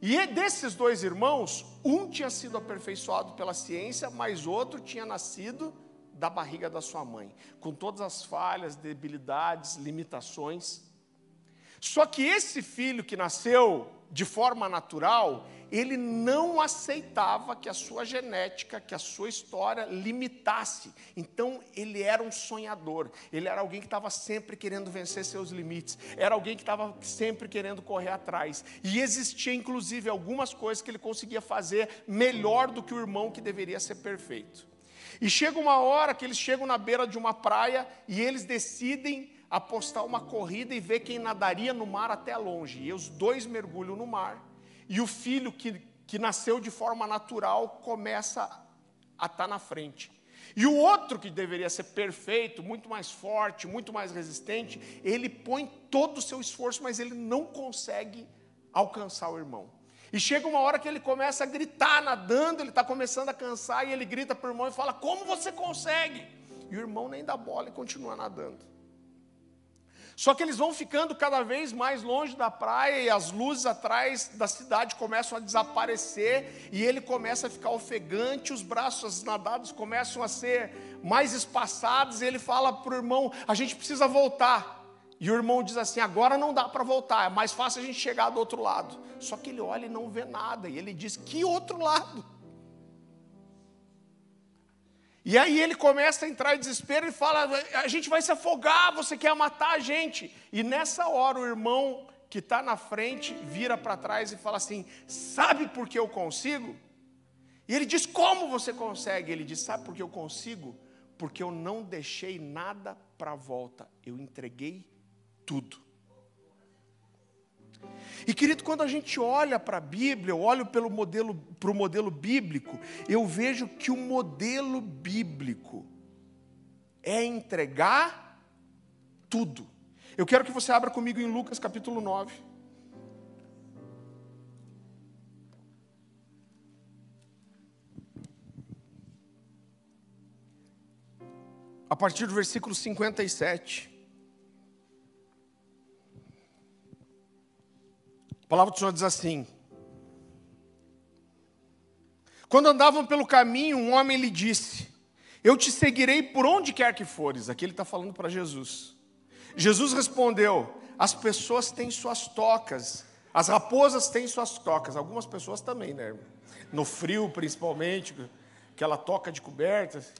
E desses dois irmãos, um tinha sido aperfeiçoado pela ciência, mas outro tinha nascido da barriga da sua mãe, com todas as falhas, debilidades, limitações. Só que esse filho que nasceu de forma natural, ele não aceitava que a sua genética, que a sua história limitasse. Então, ele era um sonhador, ele era alguém que estava sempre querendo vencer seus limites, era alguém que estava sempre querendo correr atrás. E existia, inclusive, algumas coisas que ele conseguia fazer melhor do que o irmão que deveria ser perfeito. E chega uma hora que eles chegam na beira de uma praia e eles decidem apostar uma corrida e ver quem nadaria no mar até longe. E os dois mergulham no mar e o filho que, que nasceu de forma natural começa a estar tá na frente. E o outro que deveria ser perfeito, muito mais forte, muito mais resistente, ele põe todo o seu esforço, mas ele não consegue alcançar o irmão. E chega uma hora que ele começa a gritar nadando, ele está começando a cansar, e ele grita para o irmão e fala: Como você consegue? E o irmão nem dá bola e continua nadando. Só que eles vão ficando cada vez mais longe da praia e as luzes atrás da cidade começam a desaparecer e ele começa a ficar ofegante, os braços nadados começam a ser mais espaçados e ele fala para o irmão: a gente precisa voltar. E o irmão diz assim: agora não dá para voltar, é mais fácil a gente chegar do outro lado. Só que ele olha e não vê nada, e ele diz: que outro lado? E aí ele começa a entrar em desespero e fala: a gente vai se afogar, você quer matar a gente. E nessa hora o irmão que está na frente vira para trás e fala assim: sabe por que eu consigo? E ele diz: como você consegue? Ele diz: sabe por que eu consigo? Porque eu não deixei nada para a volta, eu entreguei tudo. E querido, quando a gente olha para a Bíblia, eu olho modelo, para o modelo bíblico, eu vejo que o modelo bíblico é entregar tudo. Eu quero que você abra comigo em Lucas capítulo 9. A partir do versículo 57. A palavra do Senhor diz assim: Quando andavam pelo caminho, um homem lhe disse: Eu te seguirei por onde quer que fores. Aqui ele está falando para Jesus. Jesus respondeu: As pessoas têm suas tocas, as raposas têm suas tocas. Algumas pessoas também, né? No frio, principalmente, aquela toca de cobertas.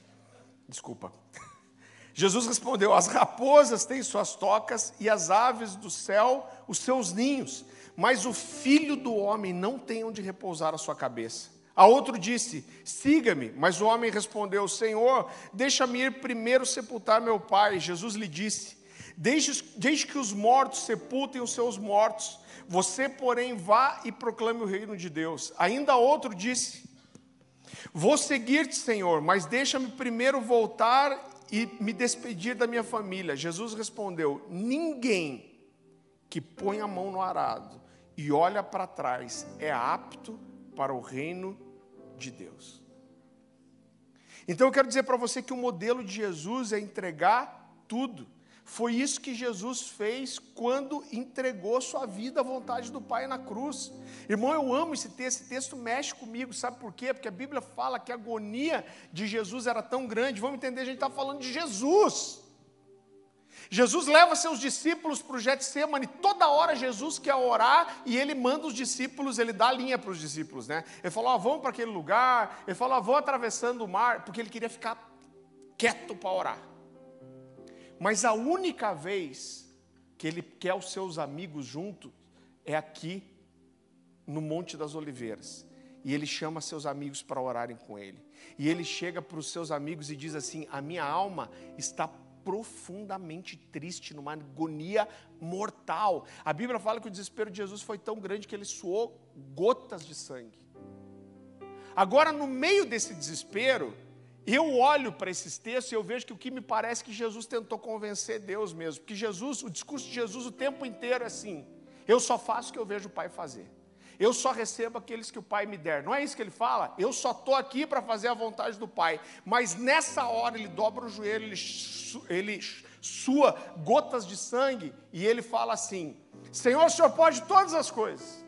Desculpa. <laughs> Jesus respondeu: As raposas têm suas tocas e as aves do céu os seus ninhos mas o filho do homem não tem onde repousar a sua cabeça. A outro disse: Siga-me. Mas o homem respondeu: Senhor, deixa-me ir primeiro sepultar meu pai. Jesus lhe disse: Deixe, deixe que os mortos sepultem os seus mortos. Você, porém, vá e proclame o reino de Deus. Ainda outro disse: Vou seguir-te, Senhor, mas deixa-me primeiro voltar e me despedir da minha família. Jesus respondeu: Ninguém que põe a mão no arado e olha para trás é apto para o reino de Deus. Então eu quero dizer para você que o modelo de Jesus é entregar tudo. Foi isso que Jesus fez quando entregou sua vida à vontade do Pai na cruz. Irmão, eu amo esse texto, esse texto mexe comigo, sabe por quê? Porque a Bíblia fala que a agonia de Jesus era tão grande. Vamos entender, a gente está falando de Jesus. Jesus leva seus discípulos para o Getsemane, toda hora Jesus quer orar e ele manda os discípulos, ele dá a linha para os discípulos, né? Ele falou, oh, vão para aquele lugar, ele falou, oh, vão atravessando o mar, porque ele queria ficar quieto para orar. Mas a única vez que ele quer os seus amigos junto é aqui no Monte das Oliveiras. E ele chama seus amigos para orarem com ele. E ele chega para os seus amigos e diz assim: A minha alma está profundamente triste, numa agonia mortal. A Bíblia fala que o desespero de Jesus foi tão grande que ele suou gotas de sangue. Agora, no meio desse desespero, eu olho para esses textos e eu vejo que o que me parece que Jesus tentou convencer Deus mesmo, porque Jesus, o discurso de Jesus o tempo inteiro é assim: eu só faço o que eu vejo o Pai fazer. Eu só recebo aqueles que o Pai me der. Não é isso que ele fala? Eu só estou aqui para fazer a vontade do Pai. Mas nessa hora ele dobra o joelho, ele, ele sua gotas de sangue e ele fala assim: Senhor, o Senhor pode todas as coisas.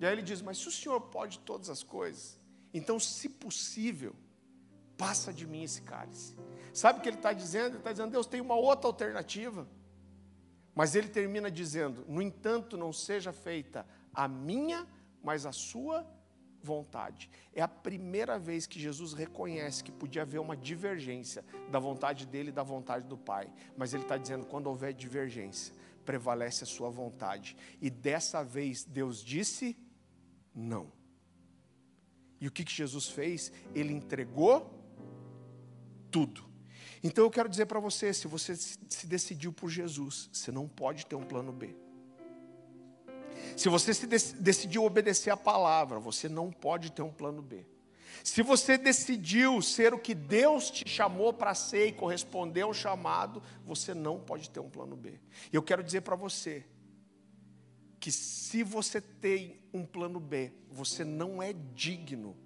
E aí ele diz: Mas se o Senhor pode todas as coisas, então, se possível, passa de mim esse cálice. Sabe o que ele está dizendo? Ele está dizendo: Deus tem uma outra alternativa. Mas ele termina dizendo: No entanto, não seja feita a minha, mas a sua vontade. É a primeira vez que Jesus reconhece que podia haver uma divergência da vontade dele e da vontade do Pai. Mas ele está dizendo: quando houver divergência, prevalece a sua vontade. E dessa vez Deus disse não. E o que, que Jesus fez? Ele entregou tudo. Então eu quero dizer para você: se você se decidiu por Jesus, você não pode ter um plano B. Se você se decidiu obedecer a palavra, você não pode ter um plano B. Se você decidiu ser o que Deus te chamou para ser e corresponder ao chamado, você não pode ter um plano B. E eu quero dizer para você que se você tem um plano B, você não é digno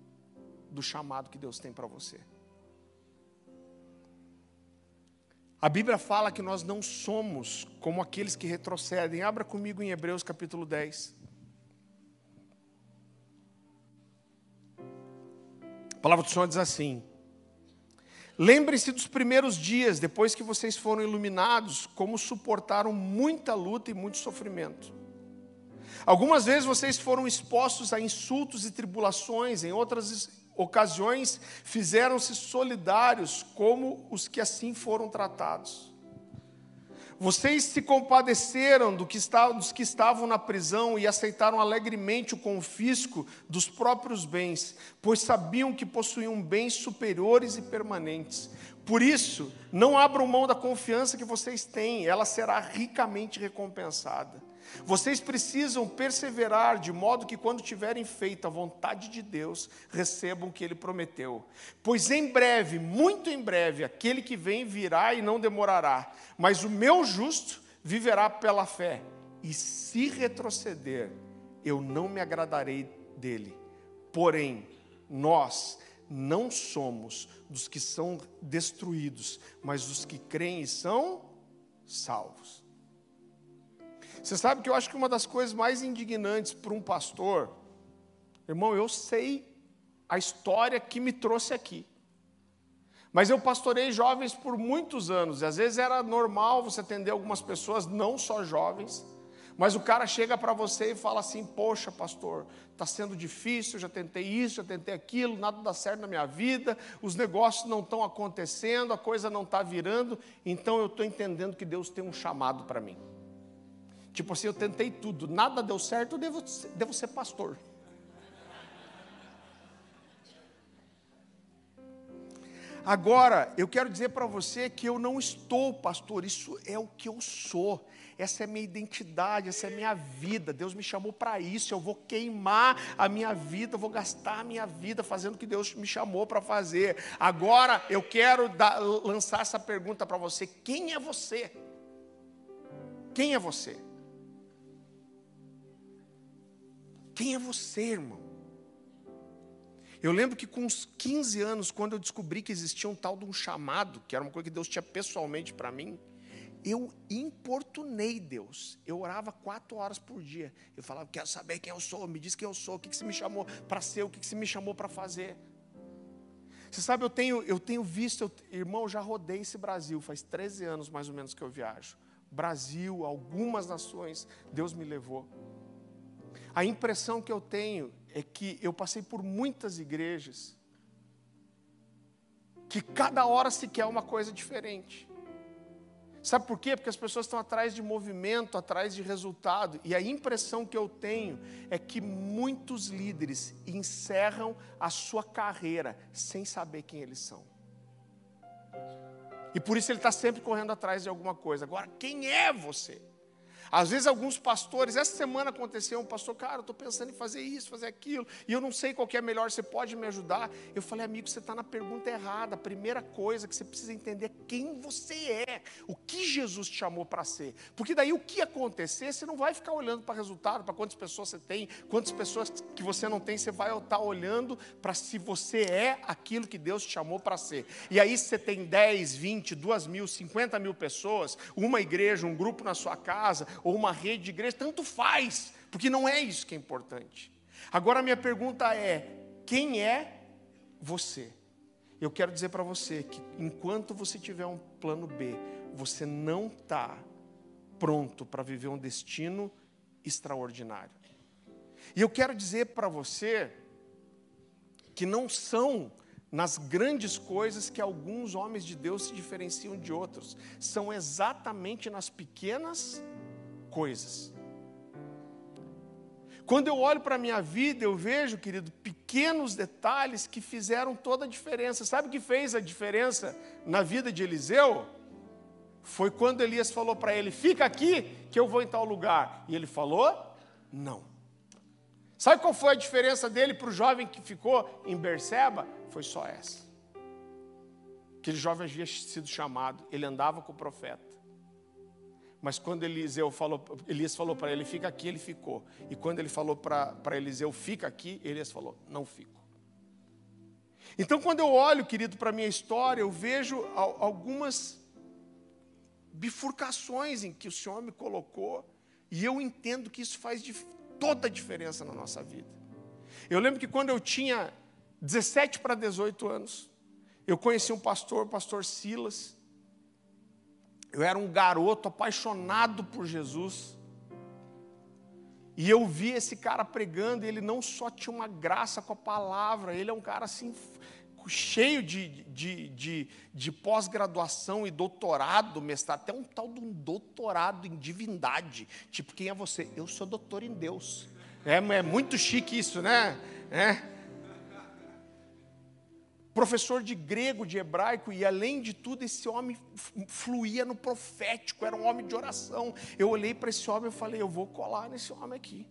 do chamado que Deus tem para você. A Bíblia fala que nós não somos como aqueles que retrocedem. Abra comigo em Hebreus capítulo 10. A palavra do Senhor diz assim: Lembre-se dos primeiros dias, depois que vocês foram iluminados, como suportaram muita luta e muito sofrimento. Algumas vezes vocês foram expostos a insultos e tribulações, em outras ocasiões fizeram-se solidários como os que assim foram tratados. Vocês se compadeceram do que dos que estavam na prisão e aceitaram alegremente o confisco dos próprios bens, pois sabiam que possuíam bens superiores e permanentes. Por isso, não abram mão da confiança que vocês têm, ela será ricamente recompensada. Vocês precisam perseverar de modo que, quando tiverem feito a vontade de Deus, recebam o que Ele prometeu. Pois em breve, muito em breve, aquele que vem virá e não demorará. Mas o meu justo viverá pela fé. E se retroceder, eu não me agradarei dele. Porém, nós não somos dos que são destruídos, mas dos que creem e são salvos. Você sabe que eu acho que uma das coisas mais indignantes para um pastor, irmão, eu sei a história que me trouxe aqui. Mas eu pastorei jovens por muitos anos, e às vezes era normal você atender algumas pessoas, não só jovens, mas o cara chega para você e fala assim: Poxa, pastor, está sendo difícil, já tentei isso, já tentei aquilo, nada dá certo na minha vida, os negócios não estão acontecendo, a coisa não está virando, então eu estou entendendo que Deus tem um chamado para mim. Tipo assim, eu tentei tudo, nada deu certo, eu devo, devo ser pastor. Agora, eu quero dizer para você que eu não estou pastor, isso é o que eu sou, essa é minha identidade, essa é minha vida. Deus me chamou para isso, eu vou queimar a minha vida, vou gastar a minha vida fazendo o que Deus me chamou para fazer. Agora, eu quero lançar essa pergunta para você: quem é você? Quem é você? Quem é você, irmão? Eu lembro que com uns 15 anos, quando eu descobri que existia um tal de um chamado, que era uma coisa que Deus tinha pessoalmente para mim, eu importunei Deus. Eu orava quatro horas por dia. Eu falava, quero saber quem eu sou, me diz quem eu sou, o que, que você me chamou para ser, o que, que você me chamou para fazer. Você sabe, eu tenho, eu tenho visto, eu, irmão, eu já rodei esse Brasil, faz 13 anos mais ou menos que eu viajo. Brasil, algumas nações, Deus me levou. A impressão que eu tenho é que eu passei por muitas igrejas que cada hora se quer uma coisa diferente. Sabe por quê? Porque as pessoas estão atrás de movimento, atrás de resultado. E a impressão que eu tenho é que muitos líderes encerram a sua carreira sem saber quem eles são. E por isso ele está sempre correndo atrás de alguma coisa. Agora, quem é você? Às vezes alguns pastores, essa semana aconteceu um pastor, cara, eu estou pensando em fazer isso, fazer aquilo, e eu não sei qual é melhor, você pode me ajudar? Eu falei, amigo, você está na pergunta errada. A primeira coisa que você precisa entender é quem você é, o que Jesus te chamou para ser. Porque daí o que acontecer, você não vai ficar olhando para resultado, para quantas pessoas você tem, quantas pessoas que você não tem, você vai estar olhando para se você é aquilo que Deus te chamou para ser. E aí você tem 10, 20, 2 mil, 50 mil pessoas, uma igreja, um grupo na sua casa, ou uma rede de igreja, tanto faz, porque não é isso que é importante. Agora minha pergunta é: quem é você? Eu quero dizer para você que enquanto você tiver um plano B, você não está pronto para viver um destino extraordinário. E eu quero dizer para você que não são nas grandes coisas que alguns homens de Deus se diferenciam de outros, são exatamente nas pequenas coisas. Quando eu olho para a minha vida, eu vejo, querido, pequenos detalhes que fizeram toda a diferença. Sabe o que fez a diferença na vida de Eliseu? Foi quando Elias falou para ele: Fica aqui que eu vou em tal lugar. E ele falou: Não. Sabe qual foi a diferença dele para o jovem que ficou em Berseba? Foi só essa. Aquele jovem havia sido chamado, ele andava com o profeta. Mas quando Eliseu falou, Elias falou para ele, fica aqui, ele ficou. E quando ele falou para Eliseu, fica aqui, Elias falou, não fico. Então, quando eu olho, querido, para a minha história, eu vejo algumas bifurcações em que o Senhor me colocou, e eu entendo que isso faz toda a diferença na nossa vida. Eu lembro que quando eu tinha 17 para 18 anos, eu conheci um pastor, o pastor Silas, eu era um garoto apaixonado por Jesus. E eu vi esse cara pregando, e ele não só tinha uma graça com a palavra, ele é um cara assim, cheio de, de, de, de pós-graduação e doutorado, mestrado, até um tal de um doutorado em divindade. Tipo, quem é você? Eu sou doutor em Deus. É, é muito chique isso, né? É professor de grego, de hebraico, e além de tudo, esse homem fluía no profético, era um homem de oração. Eu olhei para esse homem e falei: eu vou colar nesse homem aqui.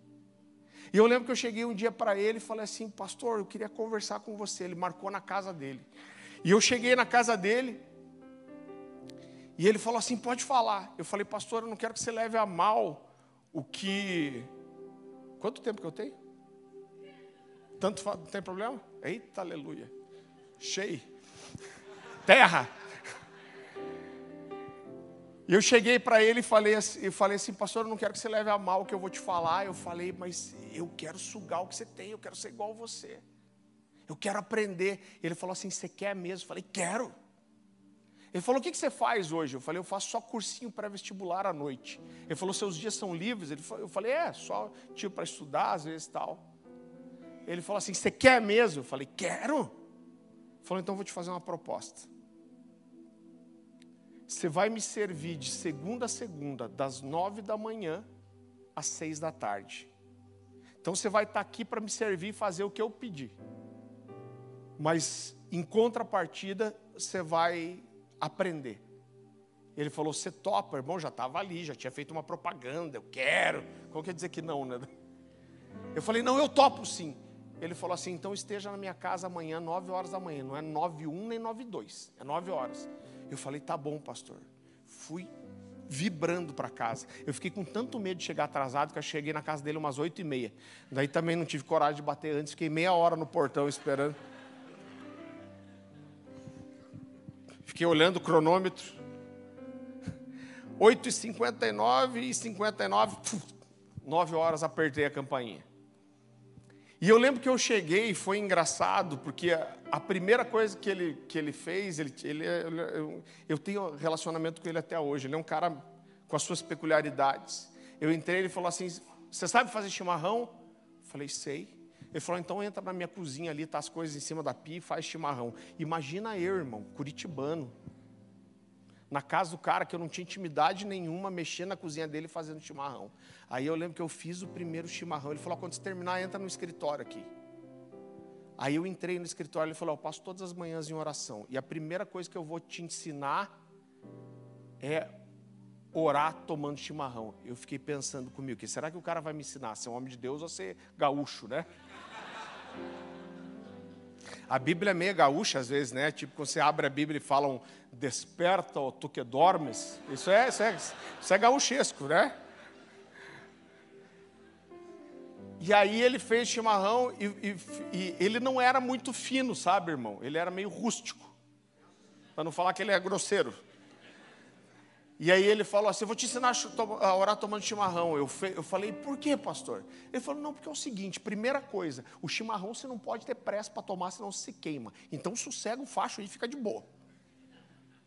E eu lembro que eu cheguei um dia para ele e falei assim: Pastor, eu queria conversar com você. Ele marcou na casa dele. E eu cheguei na casa dele, e ele falou assim: Pode falar. Eu falei: Pastor, eu não quero que você leve a mal o que. Quanto tempo que eu tenho? Tanto não tem problema? Eita, aleluia cheio, terra. E eu cheguei para ele e falei, assim, falei assim, pastor, eu não quero que você leve a mal o que eu vou te falar. Eu falei, mas eu quero sugar o que você tem, eu quero ser igual a você. Eu quero aprender. Ele falou assim, você quer mesmo? Eu falei, quero. Ele falou, o que você faz hoje? Eu falei, eu faço só cursinho pré-vestibular à noite. Ele falou, seus dias são livres? eu falei, é, só tipo para estudar, às vezes tal. Ele falou assim, você quer mesmo? Eu falei, quero. Falou, então vou te fazer uma proposta. Você vai me servir de segunda a segunda, das nove da manhã às seis da tarde. Então você vai estar aqui para me servir e fazer o que eu pedi. Mas em contrapartida, você vai aprender. Ele falou: Você topa, irmão, já estava ali, já tinha feito uma propaganda, eu quero. Como quer dizer que não, né? Eu falei: Não, eu topo sim. Ele falou assim: então esteja na minha casa amanhã, nove horas da manhã. Não é nove um nem nove dois, é nove horas. Eu falei: tá bom, pastor. Fui vibrando para casa. Eu fiquei com tanto medo de chegar atrasado que eu cheguei na casa dele umas oito e meia. Daí também não tive coragem de bater antes, fiquei meia hora no portão esperando. Fiquei olhando o cronômetro. 8h59 e 59, 9 horas apertei a campainha. E eu lembro que eu cheguei foi engraçado, porque a, a, primeira coisa que ele, que ele fez, ele, ele, eu, eu tenho relacionamento com ele até hoje, ele é um cara com as suas peculiaridades. Eu entrei, ele falou assim: Você sabe fazer chimarrão? Eu falei: Sei. Ele falou: Então entra na minha cozinha ali, tá as coisas em cima da pia e faz chimarrão. Imagina eu, irmão, curitibano, na casa do cara que eu não tinha intimidade nenhuma, mexendo na cozinha dele fazendo chimarrão. Aí eu lembro que eu fiz o primeiro chimarrão. Ele falou: quando você terminar, entra no escritório aqui. Aí eu entrei no escritório. Ele falou: eu passo todas as manhãs em oração. E a primeira coisa que eu vou te ensinar é orar tomando chimarrão. Eu fiquei pensando comigo: que será que o cara vai me ensinar? Ser um homem de Deus ou ser gaúcho, né? A Bíblia é meio gaúcha às vezes, né? Tipo, quando você abre a Bíblia e falam desperta ou tu que dormes. Isso é, isso é, isso é gaúchesco, né? E aí ele fez chimarrão e, e, e, ele não era muito fino, sabe, irmão? Ele era meio rústico. Para não falar que ele é grosseiro. E aí ele falou assim: Eu vou te ensinar a orar tomando chimarrão. Eu, eu falei: Por que, pastor? Ele falou: Não, porque é o seguinte: primeira coisa, o chimarrão você não pode ter pressa para tomar, senão se queima. Então sossega o facho aí e fica de boa.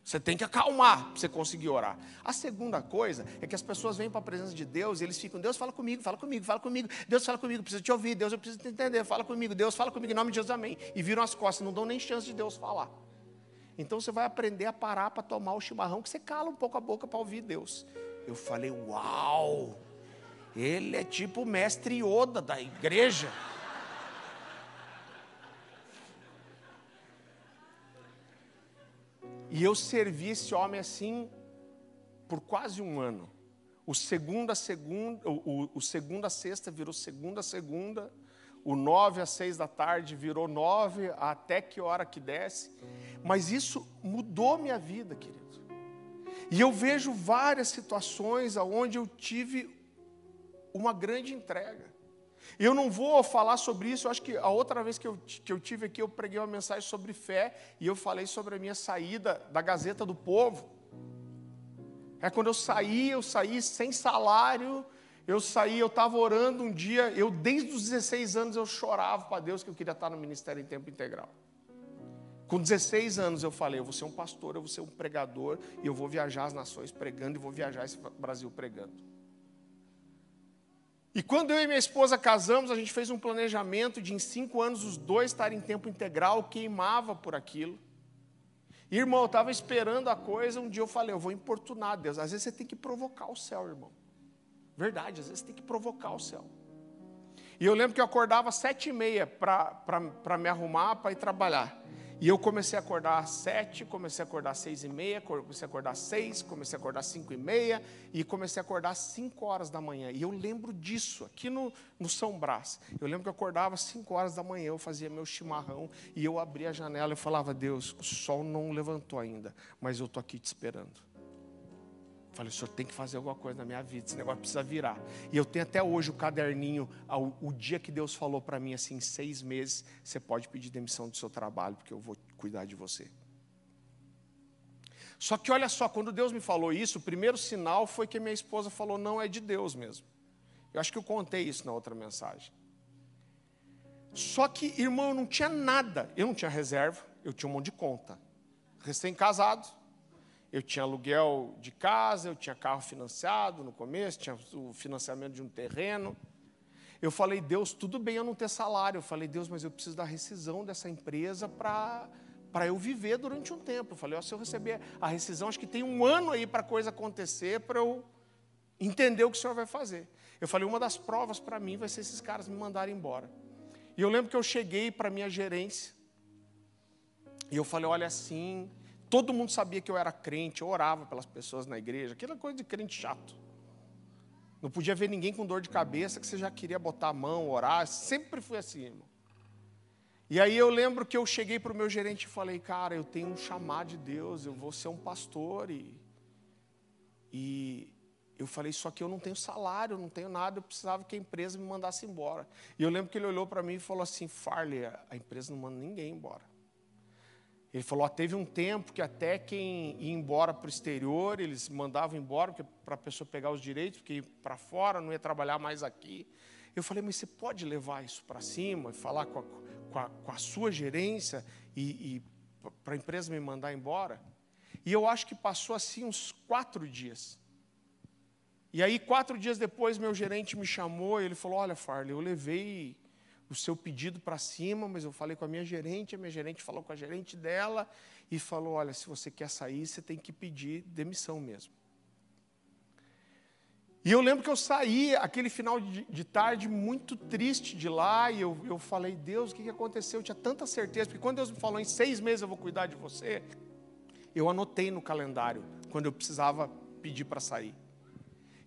Você tem que acalmar para você conseguir orar. A segunda coisa é que as pessoas vêm para a presença de Deus e eles ficam, Deus fala comigo, fala comigo, fala comigo, Deus fala comigo, preciso te ouvir, Deus eu preciso te entender, fala comigo, Deus fala comigo, em nome de Jesus, amém. E viram as costas, não dão nem chance de Deus falar. Então você vai aprender a parar para tomar o chimarrão, que você cala um pouco a boca para ouvir Deus. Eu falei, uau! Ele é tipo o mestre Yoda da igreja. E eu servi esse homem assim por quase um ano. O segunda segunda, o, o, o segunda sexta virou segunda segunda, o nove às seis da tarde virou nove até que hora que desce. Mas isso mudou minha vida, querido. E eu vejo várias situações onde eu tive uma grande entrega. Eu não vou falar sobre isso, eu acho que a outra vez que eu, que eu tive aqui, eu preguei uma mensagem sobre fé e eu falei sobre a minha saída da Gazeta do Povo. É quando eu saí, eu saí sem salário, eu saí, eu estava orando um dia, eu desde os 16 anos eu chorava para Deus que eu queria estar no ministério em tempo integral. Com 16 anos eu falei, eu vou ser um pastor, eu vou ser um pregador e eu vou viajar as nações pregando e vou viajar esse Brasil pregando. E quando eu e minha esposa casamos, a gente fez um planejamento de em cinco anos os dois estarem em tempo integral, queimava por aquilo. Irmão, eu estava esperando a coisa, um dia eu falei, eu vou importunar Deus. Às vezes você tem que provocar o céu, irmão. Verdade, às vezes tem que provocar o céu. E eu lembro que eu acordava sete e meia para me arrumar, para ir trabalhar. E eu comecei a acordar às sete, comecei a acordar às seis e meia, comecei a acordar às seis, comecei a acordar às cinco e meia e comecei a acordar às cinco horas da manhã. E eu lembro disso, aqui no, no São Brás. Eu lembro que eu acordava às cinco horas da manhã, eu fazia meu chimarrão e eu abria a janela e falava, Deus, o sol não levantou ainda, mas eu estou aqui te esperando. Falei, o senhor tem que fazer alguma coisa na minha vida, esse negócio precisa virar. E eu tenho até hoje o caderninho, ao, o dia que Deus falou para mim assim, seis meses, você pode pedir demissão do seu trabalho, porque eu vou cuidar de você. Só que olha só, quando Deus me falou isso, o primeiro sinal foi que minha esposa falou, não é de Deus mesmo. Eu acho que eu contei isso na outra mensagem. Só que, irmão, eu não tinha nada. Eu não tinha reserva, eu tinha um monte de conta. Recém-casado, eu tinha aluguel de casa, eu tinha carro financiado no começo, tinha o financiamento de um terreno. Eu falei, Deus, tudo bem eu não ter salário. Eu falei, Deus, mas eu preciso da rescisão dessa empresa para para eu viver durante um tempo. Eu falei, se eu receber a rescisão, acho que tem um ano aí para a coisa acontecer, para eu entender o que o Senhor vai fazer. Eu falei, uma das provas para mim vai ser esses caras me mandarem embora. E eu lembro que eu cheguei para minha gerência, e eu falei, olha assim, Todo mundo sabia que eu era crente, eu orava pelas pessoas na igreja, aquela coisa de crente chato. Não podia ver ninguém com dor de cabeça que você já queria botar a mão, orar, sempre fui assim, irmão. E aí eu lembro que eu cheguei para o meu gerente e falei, cara, eu tenho um chamado de Deus, eu vou ser um pastor e, e eu falei, só que eu não tenho salário, não tenho nada, eu precisava que a empresa me mandasse embora. E eu lembro que ele olhou para mim e falou assim, Farley, a empresa não manda ninguém embora. Ele falou: teve um tempo que até quem ia embora para o exterior, eles mandavam embora para a pessoa pegar os direitos, porque para fora, não ia trabalhar mais aqui. Eu falei: mas você pode levar isso para cima, falar com a, com a, com a sua gerência e, e para a empresa me mandar embora? E eu acho que passou assim uns quatro dias. E aí, quatro dias depois, meu gerente me chamou e ele falou: Olha, Farley, eu levei o seu pedido para cima, mas eu falei com a minha gerente, a minha gerente falou com a gerente dela e falou: olha, se você quer sair, você tem que pedir demissão mesmo. E eu lembro que eu saí aquele final de, de tarde muito triste de lá, e eu, eu falei, Deus, o que, que aconteceu? Eu tinha tanta certeza, porque quando Deus me falou, em seis meses eu vou cuidar de você, eu anotei no calendário, quando eu precisava pedir para sair.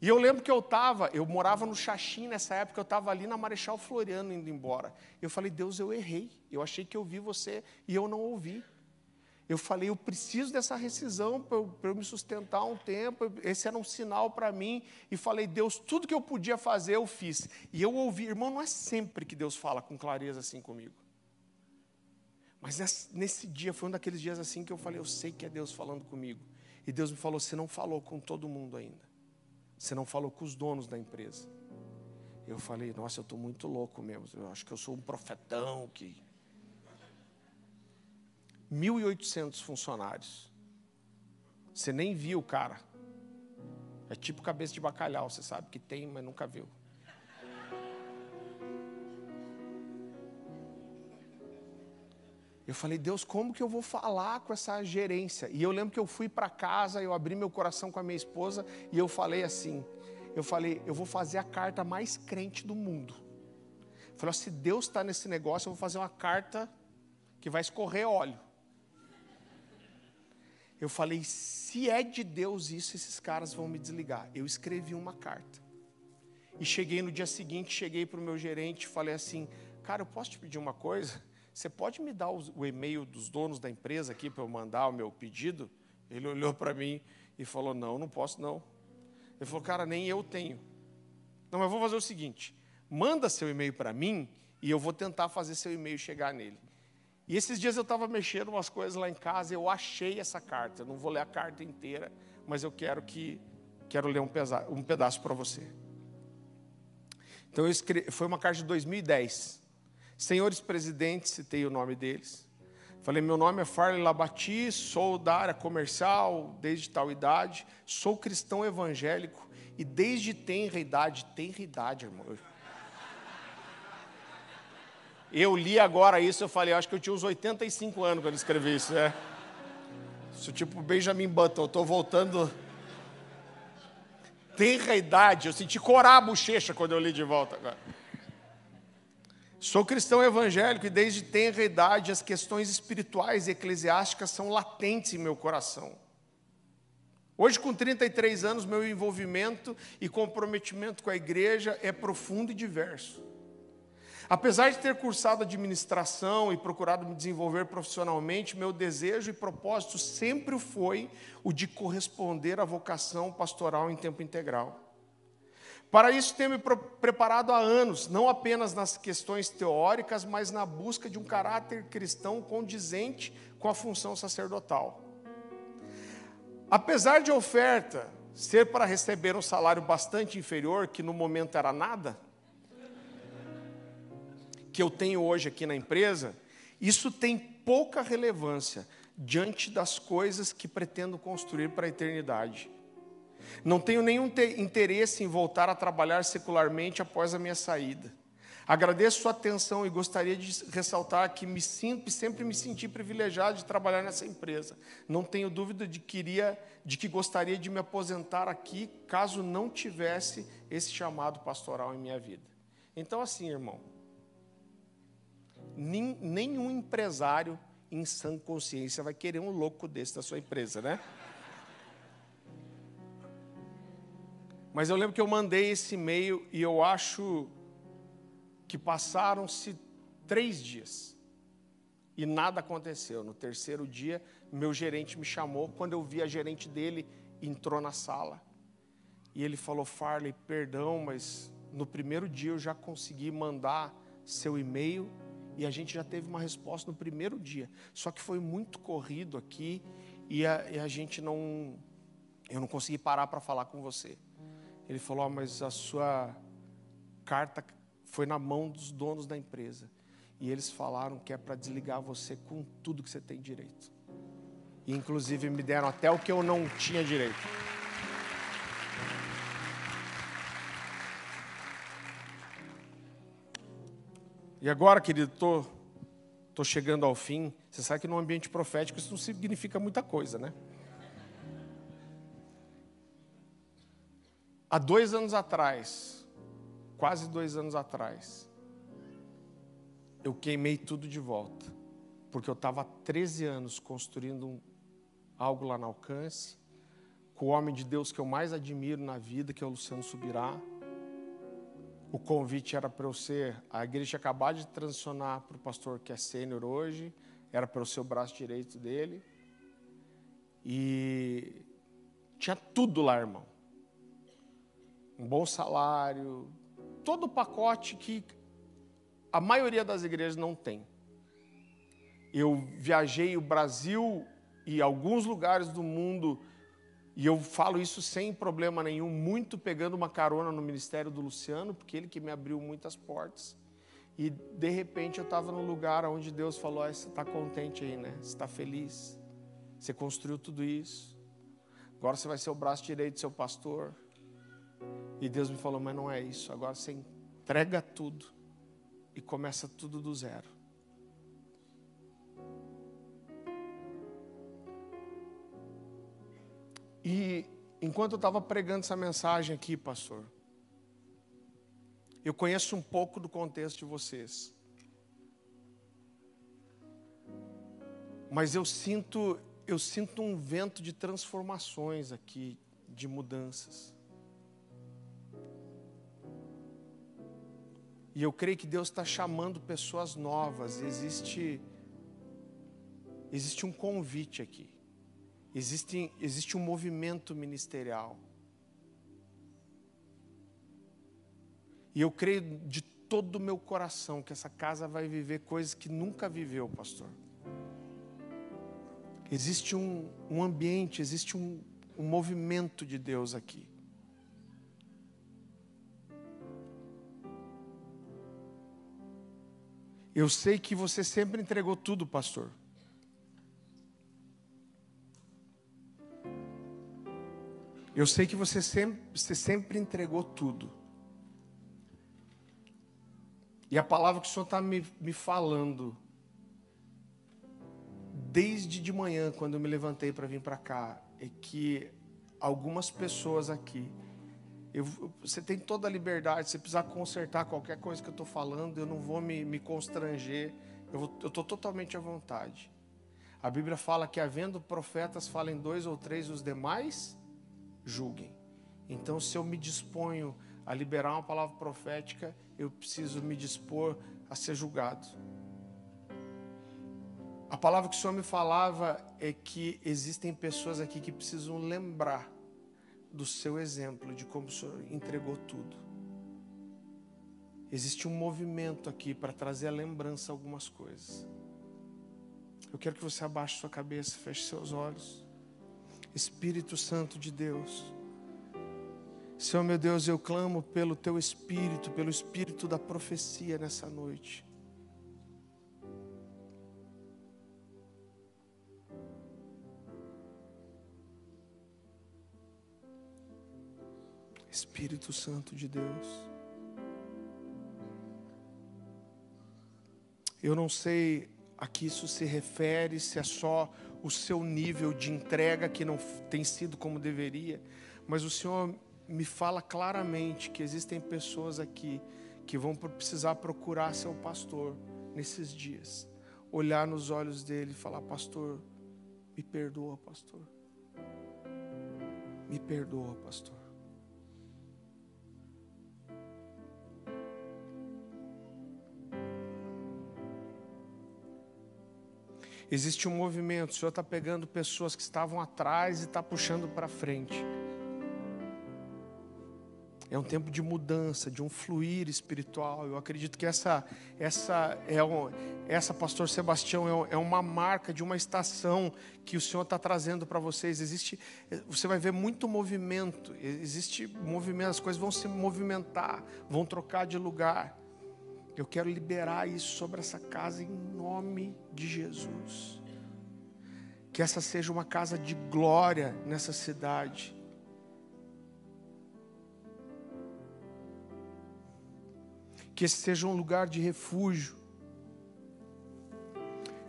E eu lembro que eu estava, eu morava no Xaxim nessa época, eu estava ali na Marechal Floriano indo embora. Eu falei, Deus, eu errei. Eu achei que eu vi você e eu não ouvi. Eu falei, eu preciso dessa rescisão para eu, eu, me sustentar um tempo. Esse era um sinal para mim. E falei, Deus, tudo que eu podia fazer, eu fiz. E eu ouvi, irmão, não é sempre que Deus fala com clareza assim comigo. Mas nesse, nesse dia, foi um daqueles dias assim que eu falei, eu sei que é Deus falando comigo. E Deus me falou, você não falou com todo mundo ainda. Você não falou com os donos da empresa. Eu falei, nossa, eu estou muito louco mesmo. Eu acho que eu sou um profetão que. 1.800 funcionários. Você nem viu o cara. É tipo cabeça de bacalhau, você sabe que tem, mas nunca viu. Eu falei, Deus, como que eu vou falar com essa gerência? E eu lembro que eu fui para casa, eu abri meu coração com a minha esposa e eu falei assim: eu falei, eu vou fazer a carta mais crente do mundo. Eu falei, se Deus está nesse negócio, eu vou fazer uma carta que vai escorrer óleo. Eu falei, se é de Deus isso, esses caras vão me desligar. Eu escrevi uma carta. E cheguei no dia seguinte, cheguei para o meu gerente e falei assim, cara, eu posso te pedir uma coisa? Você pode me dar o e-mail dos donos da empresa aqui para eu mandar o meu pedido? Ele olhou para mim e falou, não, não posso não. Ele falou, cara, nem eu tenho. Não, mas vou fazer o seguinte: manda seu e-mail para mim e eu vou tentar fazer seu e-mail chegar nele. E esses dias eu estava mexendo umas coisas lá em casa, e eu achei essa carta. Eu não vou ler a carta inteira, mas eu quero que quero ler um, pesa, um pedaço para você. Então escrevi, foi uma carta de 2010. Senhores presidentes, citei o nome deles. Falei, meu nome é Farley Labati, sou da área comercial desde tal idade, sou cristão evangélico e desde tenra idade, tenra idade, irmão. Eu li agora isso, eu falei, acho que eu tinha uns 85 anos quando escrevi isso, né? Sou tipo Benjamin Button, eu estou voltando. Tenra idade, eu senti corar a bochecha quando eu li de volta agora. Sou cristão evangélico e desde tenra idade as questões espirituais e eclesiásticas são latentes em meu coração. Hoje, com 33 anos, meu envolvimento e comprometimento com a igreja é profundo e diverso. Apesar de ter cursado administração e procurado me desenvolver profissionalmente, meu desejo e propósito sempre foi o de corresponder à vocação pastoral em tempo integral. Para isso, tenho me preparado há anos, não apenas nas questões teóricas, mas na busca de um caráter cristão condizente com a função sacerdotal. Apesar de a oferta ser para receber um salário bastante inferior, que no momento era nada, que eu tenho hoje aqui na empresa, isso tem pouca relevância diante das coisas que pretendo construir para a eternidade. Não tenho nenhum interesse em voltar a trabalhar secularmente após a minha saída. Agradeço sua atenção e gostaria de ressaltar que me sinto, sempre me senti privilegiado de trabalhar nessa empresa. Não tenho dúvida de que, iria, de que gostaria de me aposentar aqui caso não tivesse esse chamado pastoral em minha vida. Então, assim, irmão, nenhum empresário em sã consciência vai querer um louco desse da sua empresa, né? Mas eu lembro que eu mandei esse e-mail e eu acho que passaram-se três dias e nada aconteceu. No terceiro dia, meu gerente me chamou. Quando eu vi a gerente dele, entrou na sala e ele falou: Farley, perdão, mas no primeiro dia eu já consegui mandar seu e-mail e a gente já teve uma resposta no primeiro dia. Só que foi muito corrido aqui e a, e a gente não. Eu não consegui parar para falar com você. Ele falou: oh, mas a sua carta foi na mão dos donos da empresa. E eles falaram que é para desligar você com tudo que você tem direito. E inclusive me deram até o que eu não tinha direito. E agora, querido, estou tô, tô chegando ao fim. Você sabe que no ambiente profético isso não significa muita coisa, né? Há dois anos atrás, quase dois anos atrás, eu queimei tudo de volta, porque eu estava há 13 anos construindo um, algo lá no alcance, com o homem de Deus que eu mais admiro na vida, que é o Luciano Subirá. O convite era para eu ser, a igreja acabado de transicionar para o pastor que é sênior hoje, era para eu ser o braço direito dele. E tinha tudo lá, irmão um bom salário, todo o pacote que a maioria das igrejas não tem. Eu viajei o Brasil e alguns lugares do mundo, e eu falo isso sem problema nenhum, muito pegando uma carona no ministério do Luciano, porque ele que me abriu muitas portas. E de repente eu estava num lugar onde Deus falou: ah, Você está contente aí, né? Você está feliz? Você construiu tudo isso. Agora você vai ser o braço direito do seu pastor. E Deus me falou: Mas não é isso. Agora você entrega tudo e começa tudo do zero. E enquanto eu estava pregando essa mensagem aqui, pastor, eu conheço um pouco do contexto de vocês. Mas eu sinto, eu sinto um vento de transformações aqui, de mudanças. E eu creio que Deus está chamando pessoas novas. Existe, existe um convite aqui. Existe, existe um movimento ministerial. E eu creio de todo o meu coração que essa casa vai viver coisas que nunca viveu, pastor. Existe um, um ambiente, existe um, um movimento de Deus aqui. Eu sei que você sempre entregou tudo, pastor. Eu sei que você sempre, você sempre entregou tudo. E a palavra que o Senhor está me, me falando, desde de manhã, quando eu me levantei para vir para cá, é que algumas pessoas aqui, eu, você tem toda a liberdade, se precisar consertar qualquer coisa que eu estou falando, eu não vou me, me constranger, eu estou totalmente à vontade. A Bíblia fala que, havendo profetas, falem dois ou três, os demais julguem. Então, se eu me disponho a liberar uma palavra profética, eu preciso me dispor a ser julgado. A palavra que o Senhor me falava é que existem pessoas aqui que precisam lembrar do seu exemplo, de como o Senhor entregou tudo. Existe um movimento aqui para trazer a lembrança algumas coisas. Eu quero que você abaixe sua cabeça, feche seus olhos. Espírito Santo de Deus. Senhor meu Deus, eu clamo pelo teu espírito, pelo espírito da profecia nessa noite. Espírito Santo de Deus. Eu não sei a que isso se refere, se é só o seu nível de entrega que não tem sido como deveria, mas o Senhor me fala claramente que existem pessoas aqui que vão precisar procurar seu pastor nesses dias, olhar nos olhos dele e falar: Pastor, me perdoa, pastor. Me perdoa, pastor. Existe um movimento, o Senhor está pegando pessoas que estavam atrás e está puxando para frente. É um tempo de mudança, de um fluir espiritual. Eu acredito que essa, essa, é um, essa Pastor Sebastião, é, é uma marca de uma estação que o Senhor está trazendo para vocês. Existe, você vai ver muito movimento. Existe movimento, as coisas vão se movimentar, vão trocar de lugar. Eu quero liberar isso sobre essa casa em nome de Jesus. Que essa seja uma casa de glória nessa cidade. Que esse seja um lugar de refúgio.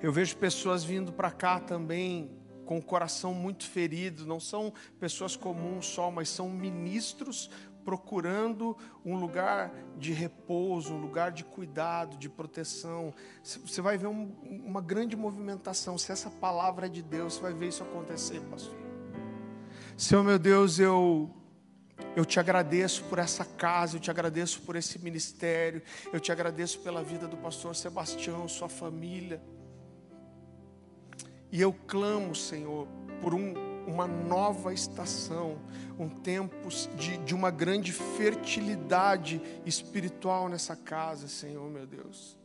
Eu vejo pessoas vindo para cá também com o coração muito ferido, não são pessoas comuns só, mas são ministros procurando um lugar de repouso, um lugar de cuidado, de proteção. Você vai ver um, uma grande movimentação. Se essa palavra é de Deus, você vai ver isso acontecer, pastor. Senhor meu Deus, eu eu te agradeço por essa casa, eu te agradeço por esse ministério, eu te agradeço pela vida do pastor Sebastião, sua família. E eu clamo, Senhor, por um uma nova estação, um tempo de, de uma grande fertilidade espiritual nessa casa, Senhor meu Deus.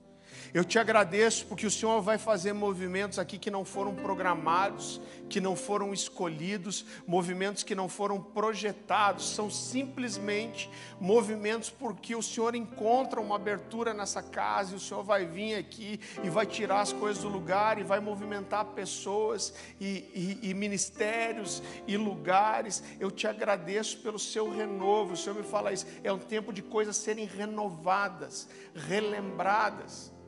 Eu te agradeço porque o Senhor vai fazer movimentos aqui que não foram programados, que não foram escolhidos, movimentos que não foram projetados, são simplesmente movimentos porque o Senhor encontra uma abertura nessa casa e o Senhor vai vir aqui e vai tirar as coisas do lugar e vai movimentar pessoas e, e, e ministérios e lugares. Eu te agradeço pelo seu renovo. O Senhor me fala isso. É um tempo de coisas serem renovadas, relembradas.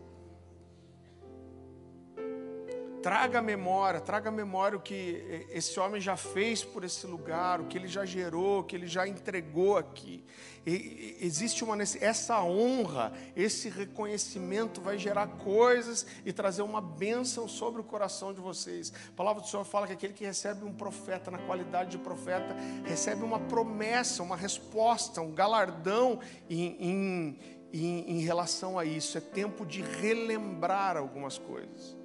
Traga memória, traga memória o que esse homem já fez por esse lugar, o que ele já gerou, o que ele já entregou aqui. E, existe uma essa honra, esse reconhecimento vai gerar coisas e trazer uma bênção sobre o coração de vocês. A palavra do Senhor fala que aquele que recebe um profeta na qualidade de profeta recebe uma promessa, uma resposta, um galardão em, em, em, em relação a isso. É tempo de relembrar algumas coisas.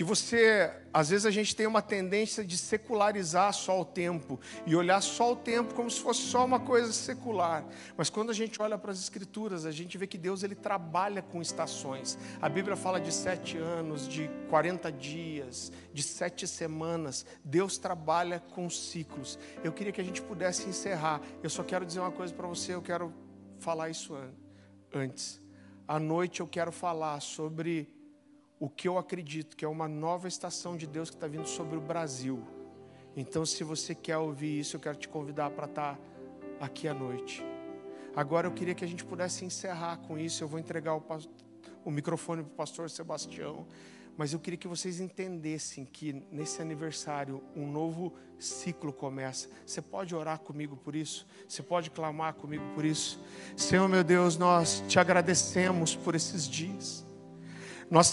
Que você, às vezes a gente tem uma tendência de secularizar só o tempo e olhar só o tempo como se fosse só uma coisa secular. Mas quando a gente olha para as escrituras, a gente vê que Deus ele trabalha com estações. A Bíblia fala de sete anos, de 40 dias, de sete semanas. Deus trabalha com ciclos. Eu queria que a gente pudesse encerrar. Eu só quero dizer uma coisa para você, eu quero falar isso antes. À noite eu quero falar sobre o que eu acredito que é uma nova estação de Deus que está vindo sobre o Brasil. Então, se você quer ouvir isso, eu quero te convidar para estar tá aqui à noite. Agora, eu queria que a gente pudesse encerrar com isso. Eu vou entregar o, o microfone para o pastor Sebastião. Mas eu queria que vocês entendessem que nesse aniversário um novo ciclo começa. Você pode orar comigo por isso? Você pode clamar comigo por isso? Senhor meu Deus, nós te agradecemos por esses dias. Nós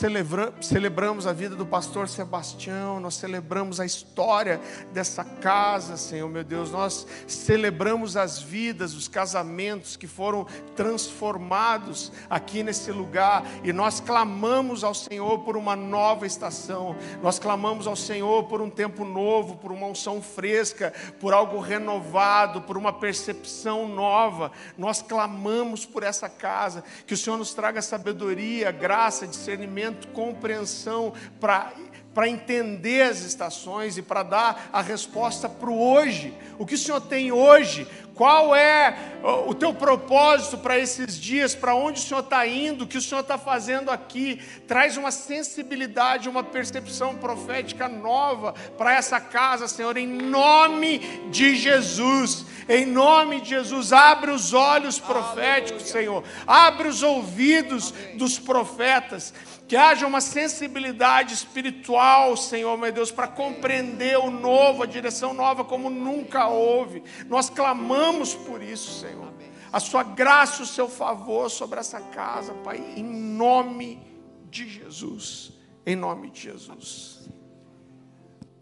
celebramos a vida do pastor Sebastião, nós celebramos a história dessa casa, Senhor meu Deus. Nós celebramos as vidas, os casamentos que foram transformados aqui nesse lugar e nós clamamos ao Senhor por uma nova estação. Nós clamamos ao Senhor por um tempo novo, por uma unção fresca, por algo renovado, por uma percepção nova. Nós clamamos por essa casa, que o Senhor nos traga sabedoria, graça, discernimento discernimento, compreensão para para entender as estações e para dar a resposta para o hoje. O que o Senhor tem hoje? Qual é o teu propósito para esses dias? Para onde o Senhor está indo? O que o Senhor está fazendo aqui? Traz uma sensibilidade, uma percepção profética nova para essa casa, Senhor, em nome de Jesus. Em nome de Jesus, abre os olhos proféticos, Senhor. Abre os ouvidos dos profetas que haja uma sensibilidade espiritual, Senhor, meu Deus, para compreender o novo, a direção nova como nunca houve. Nós clamamos por isso, Senhor. A sua graça, o seu favor sobre essa casa, Pai, em nome de Jesus. Em nome de Jesus.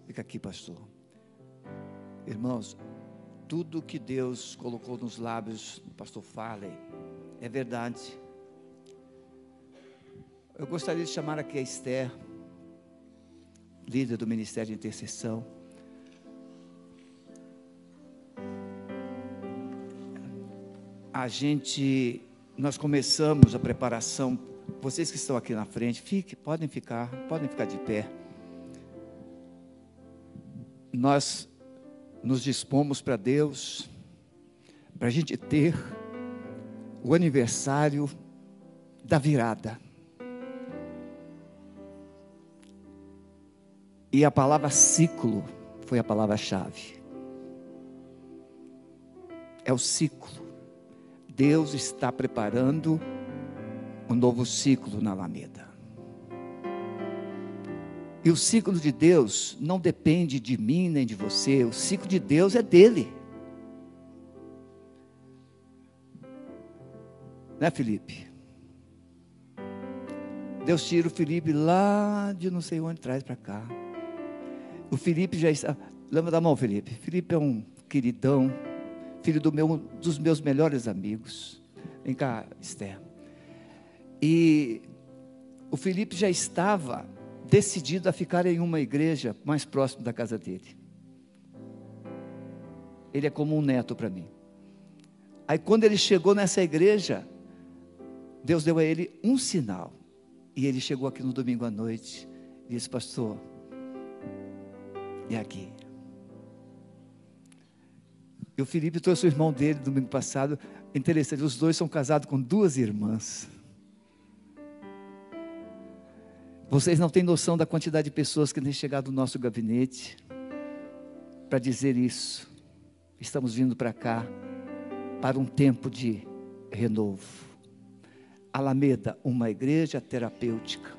Fica aqui, pastor. Irmãos, tudo que Deus colocou nos lábios do pastor Farley é verdade. Eu gostaria de chamar aqui a Esther, líder do Ministério de Intercessão. A gente, nós começamos a preparação. Vocês que estão aqui na frente, fiquem, podem ficar, podem ficar de pé. Nós nos dispomos para Deus, para a gente ter o aniversário da virada. E a palavra ciclo foi a palavra-chave. É o ciclo. Deus está preparando um novo ciclo na Alameda. E o ciclo de Deus não depende de mim nem de você, o ciclo de Deus é dele. Né, Felipe? Deus tira o Felipe lá de não sei onde traz para cá. O Felipe já está. Lembra da mão, Felipe? Felipe é um queridão, filho do meu, dos meus melhores amigos. Vem cá, Esther. E o Felipe já estava decidido a ficar em uma igreja mais próximo da casa dele. Ele é como um neto para mim. Aí quando ele chegou nessa igreja, Deus deu a ele um sinal. E ele chegou aqui no domingo à noite e disse, pastor, e aqui? E o Felipe trouxe o irmão dele domingo passado. Interessante, os dois são casados com duas irmãs. Vocês não têm noção da quantidade de pessoas que têm chegado no nosso gabinete para dizer isso. Estamos vindo para cá para um tempo de renovo. Alameda, uma igreja terapêutica.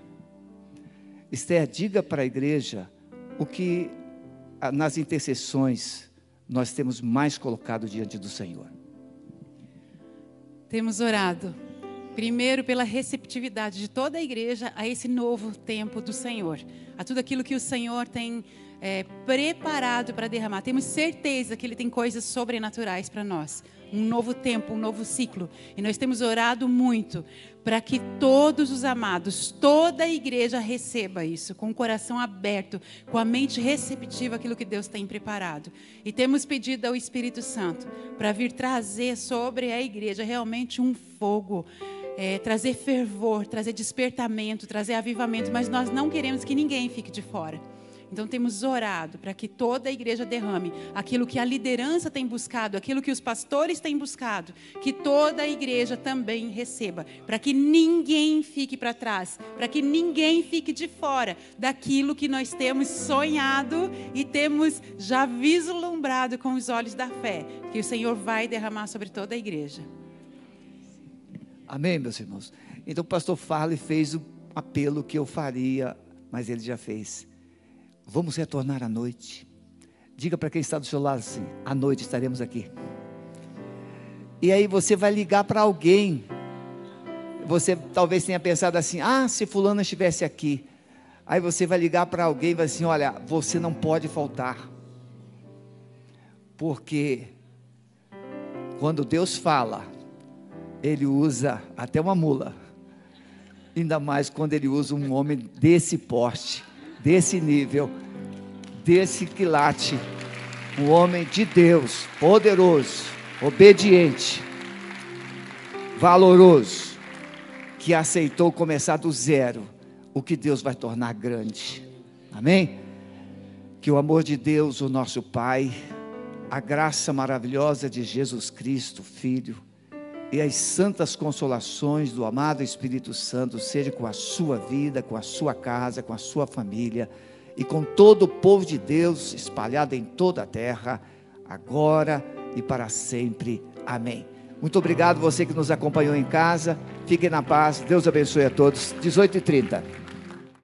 Esther, diga para a igreja o que nas intercessões nós temos mais colocado diante do Senhor. Temos orado Primeiro, pela receptividade de toda a igreja a esse novo tempo do Senhor, a tudo aquilo que o Senhor tem é, preparado para derramar. Temos certeza que Ele tem coisas sobrenaturais para nós. Um novo tempo, um novo ciclo. E nós temos orado muito para que todos os amados, toda a igreja receba isso, com o coração aberto, com a mente receptiva aquilo que Deus tem preparado. E temos pedido ao Espírito Santo para vir trazer sobre a igreja realmente um fogo é, trazer fervor, trazer despertamento, trazer avivamento, mas nós não queremos que ninguém fique de fora. Então temos orado para que toda a igreja derrame aquilo que a liderança tem buscado, aquilo que os pastores têm buscado, que toda a igreja também receba, para que ninguém fique para trás, para que ninguém fique de fora daquilo que nós temos sonhado e temos já vislumbrado com os olhos da fé, que o Senhor vai derramar sobre toda a igreja. Amém, meus irmãos? Então o pastor Farley fez o apelo que eu faria, mas ele já fez. Vamos retornar à noite. Diga para quem está do seu lado assim: à noite estaremos aqui. E aí você vai ligar para alguém. Você talvez tenha pensado assim: ah, se fulano estivesse aqui. Aí você vai ligar para alguém e vai assim: olha, você não pode faltar. Porque quando Deus fala, ele usa até uma mula. Ainda mais quando ele usa um homem desse porte, desse nível, desse quilate. Um homem de Deus, poderoso, obediente, valoroso, que aceitou começar do zero o que Deus vai tornar grande. Amém? Que o amor de Deus, o nosso Pai, a graça maravilhosa de Jesus Cristo, Filho, e as santas consolações do amado Espírito Santo seja com a sua vida, com a sua casa, com a sua família e com todo o povo de Deus espalhado em toda a terra, agora e para sempre. Amém. Muito obrigado você que nos acompanhou em casa. Fiquem na paz. Deus abençoe a todos. 18 e 30.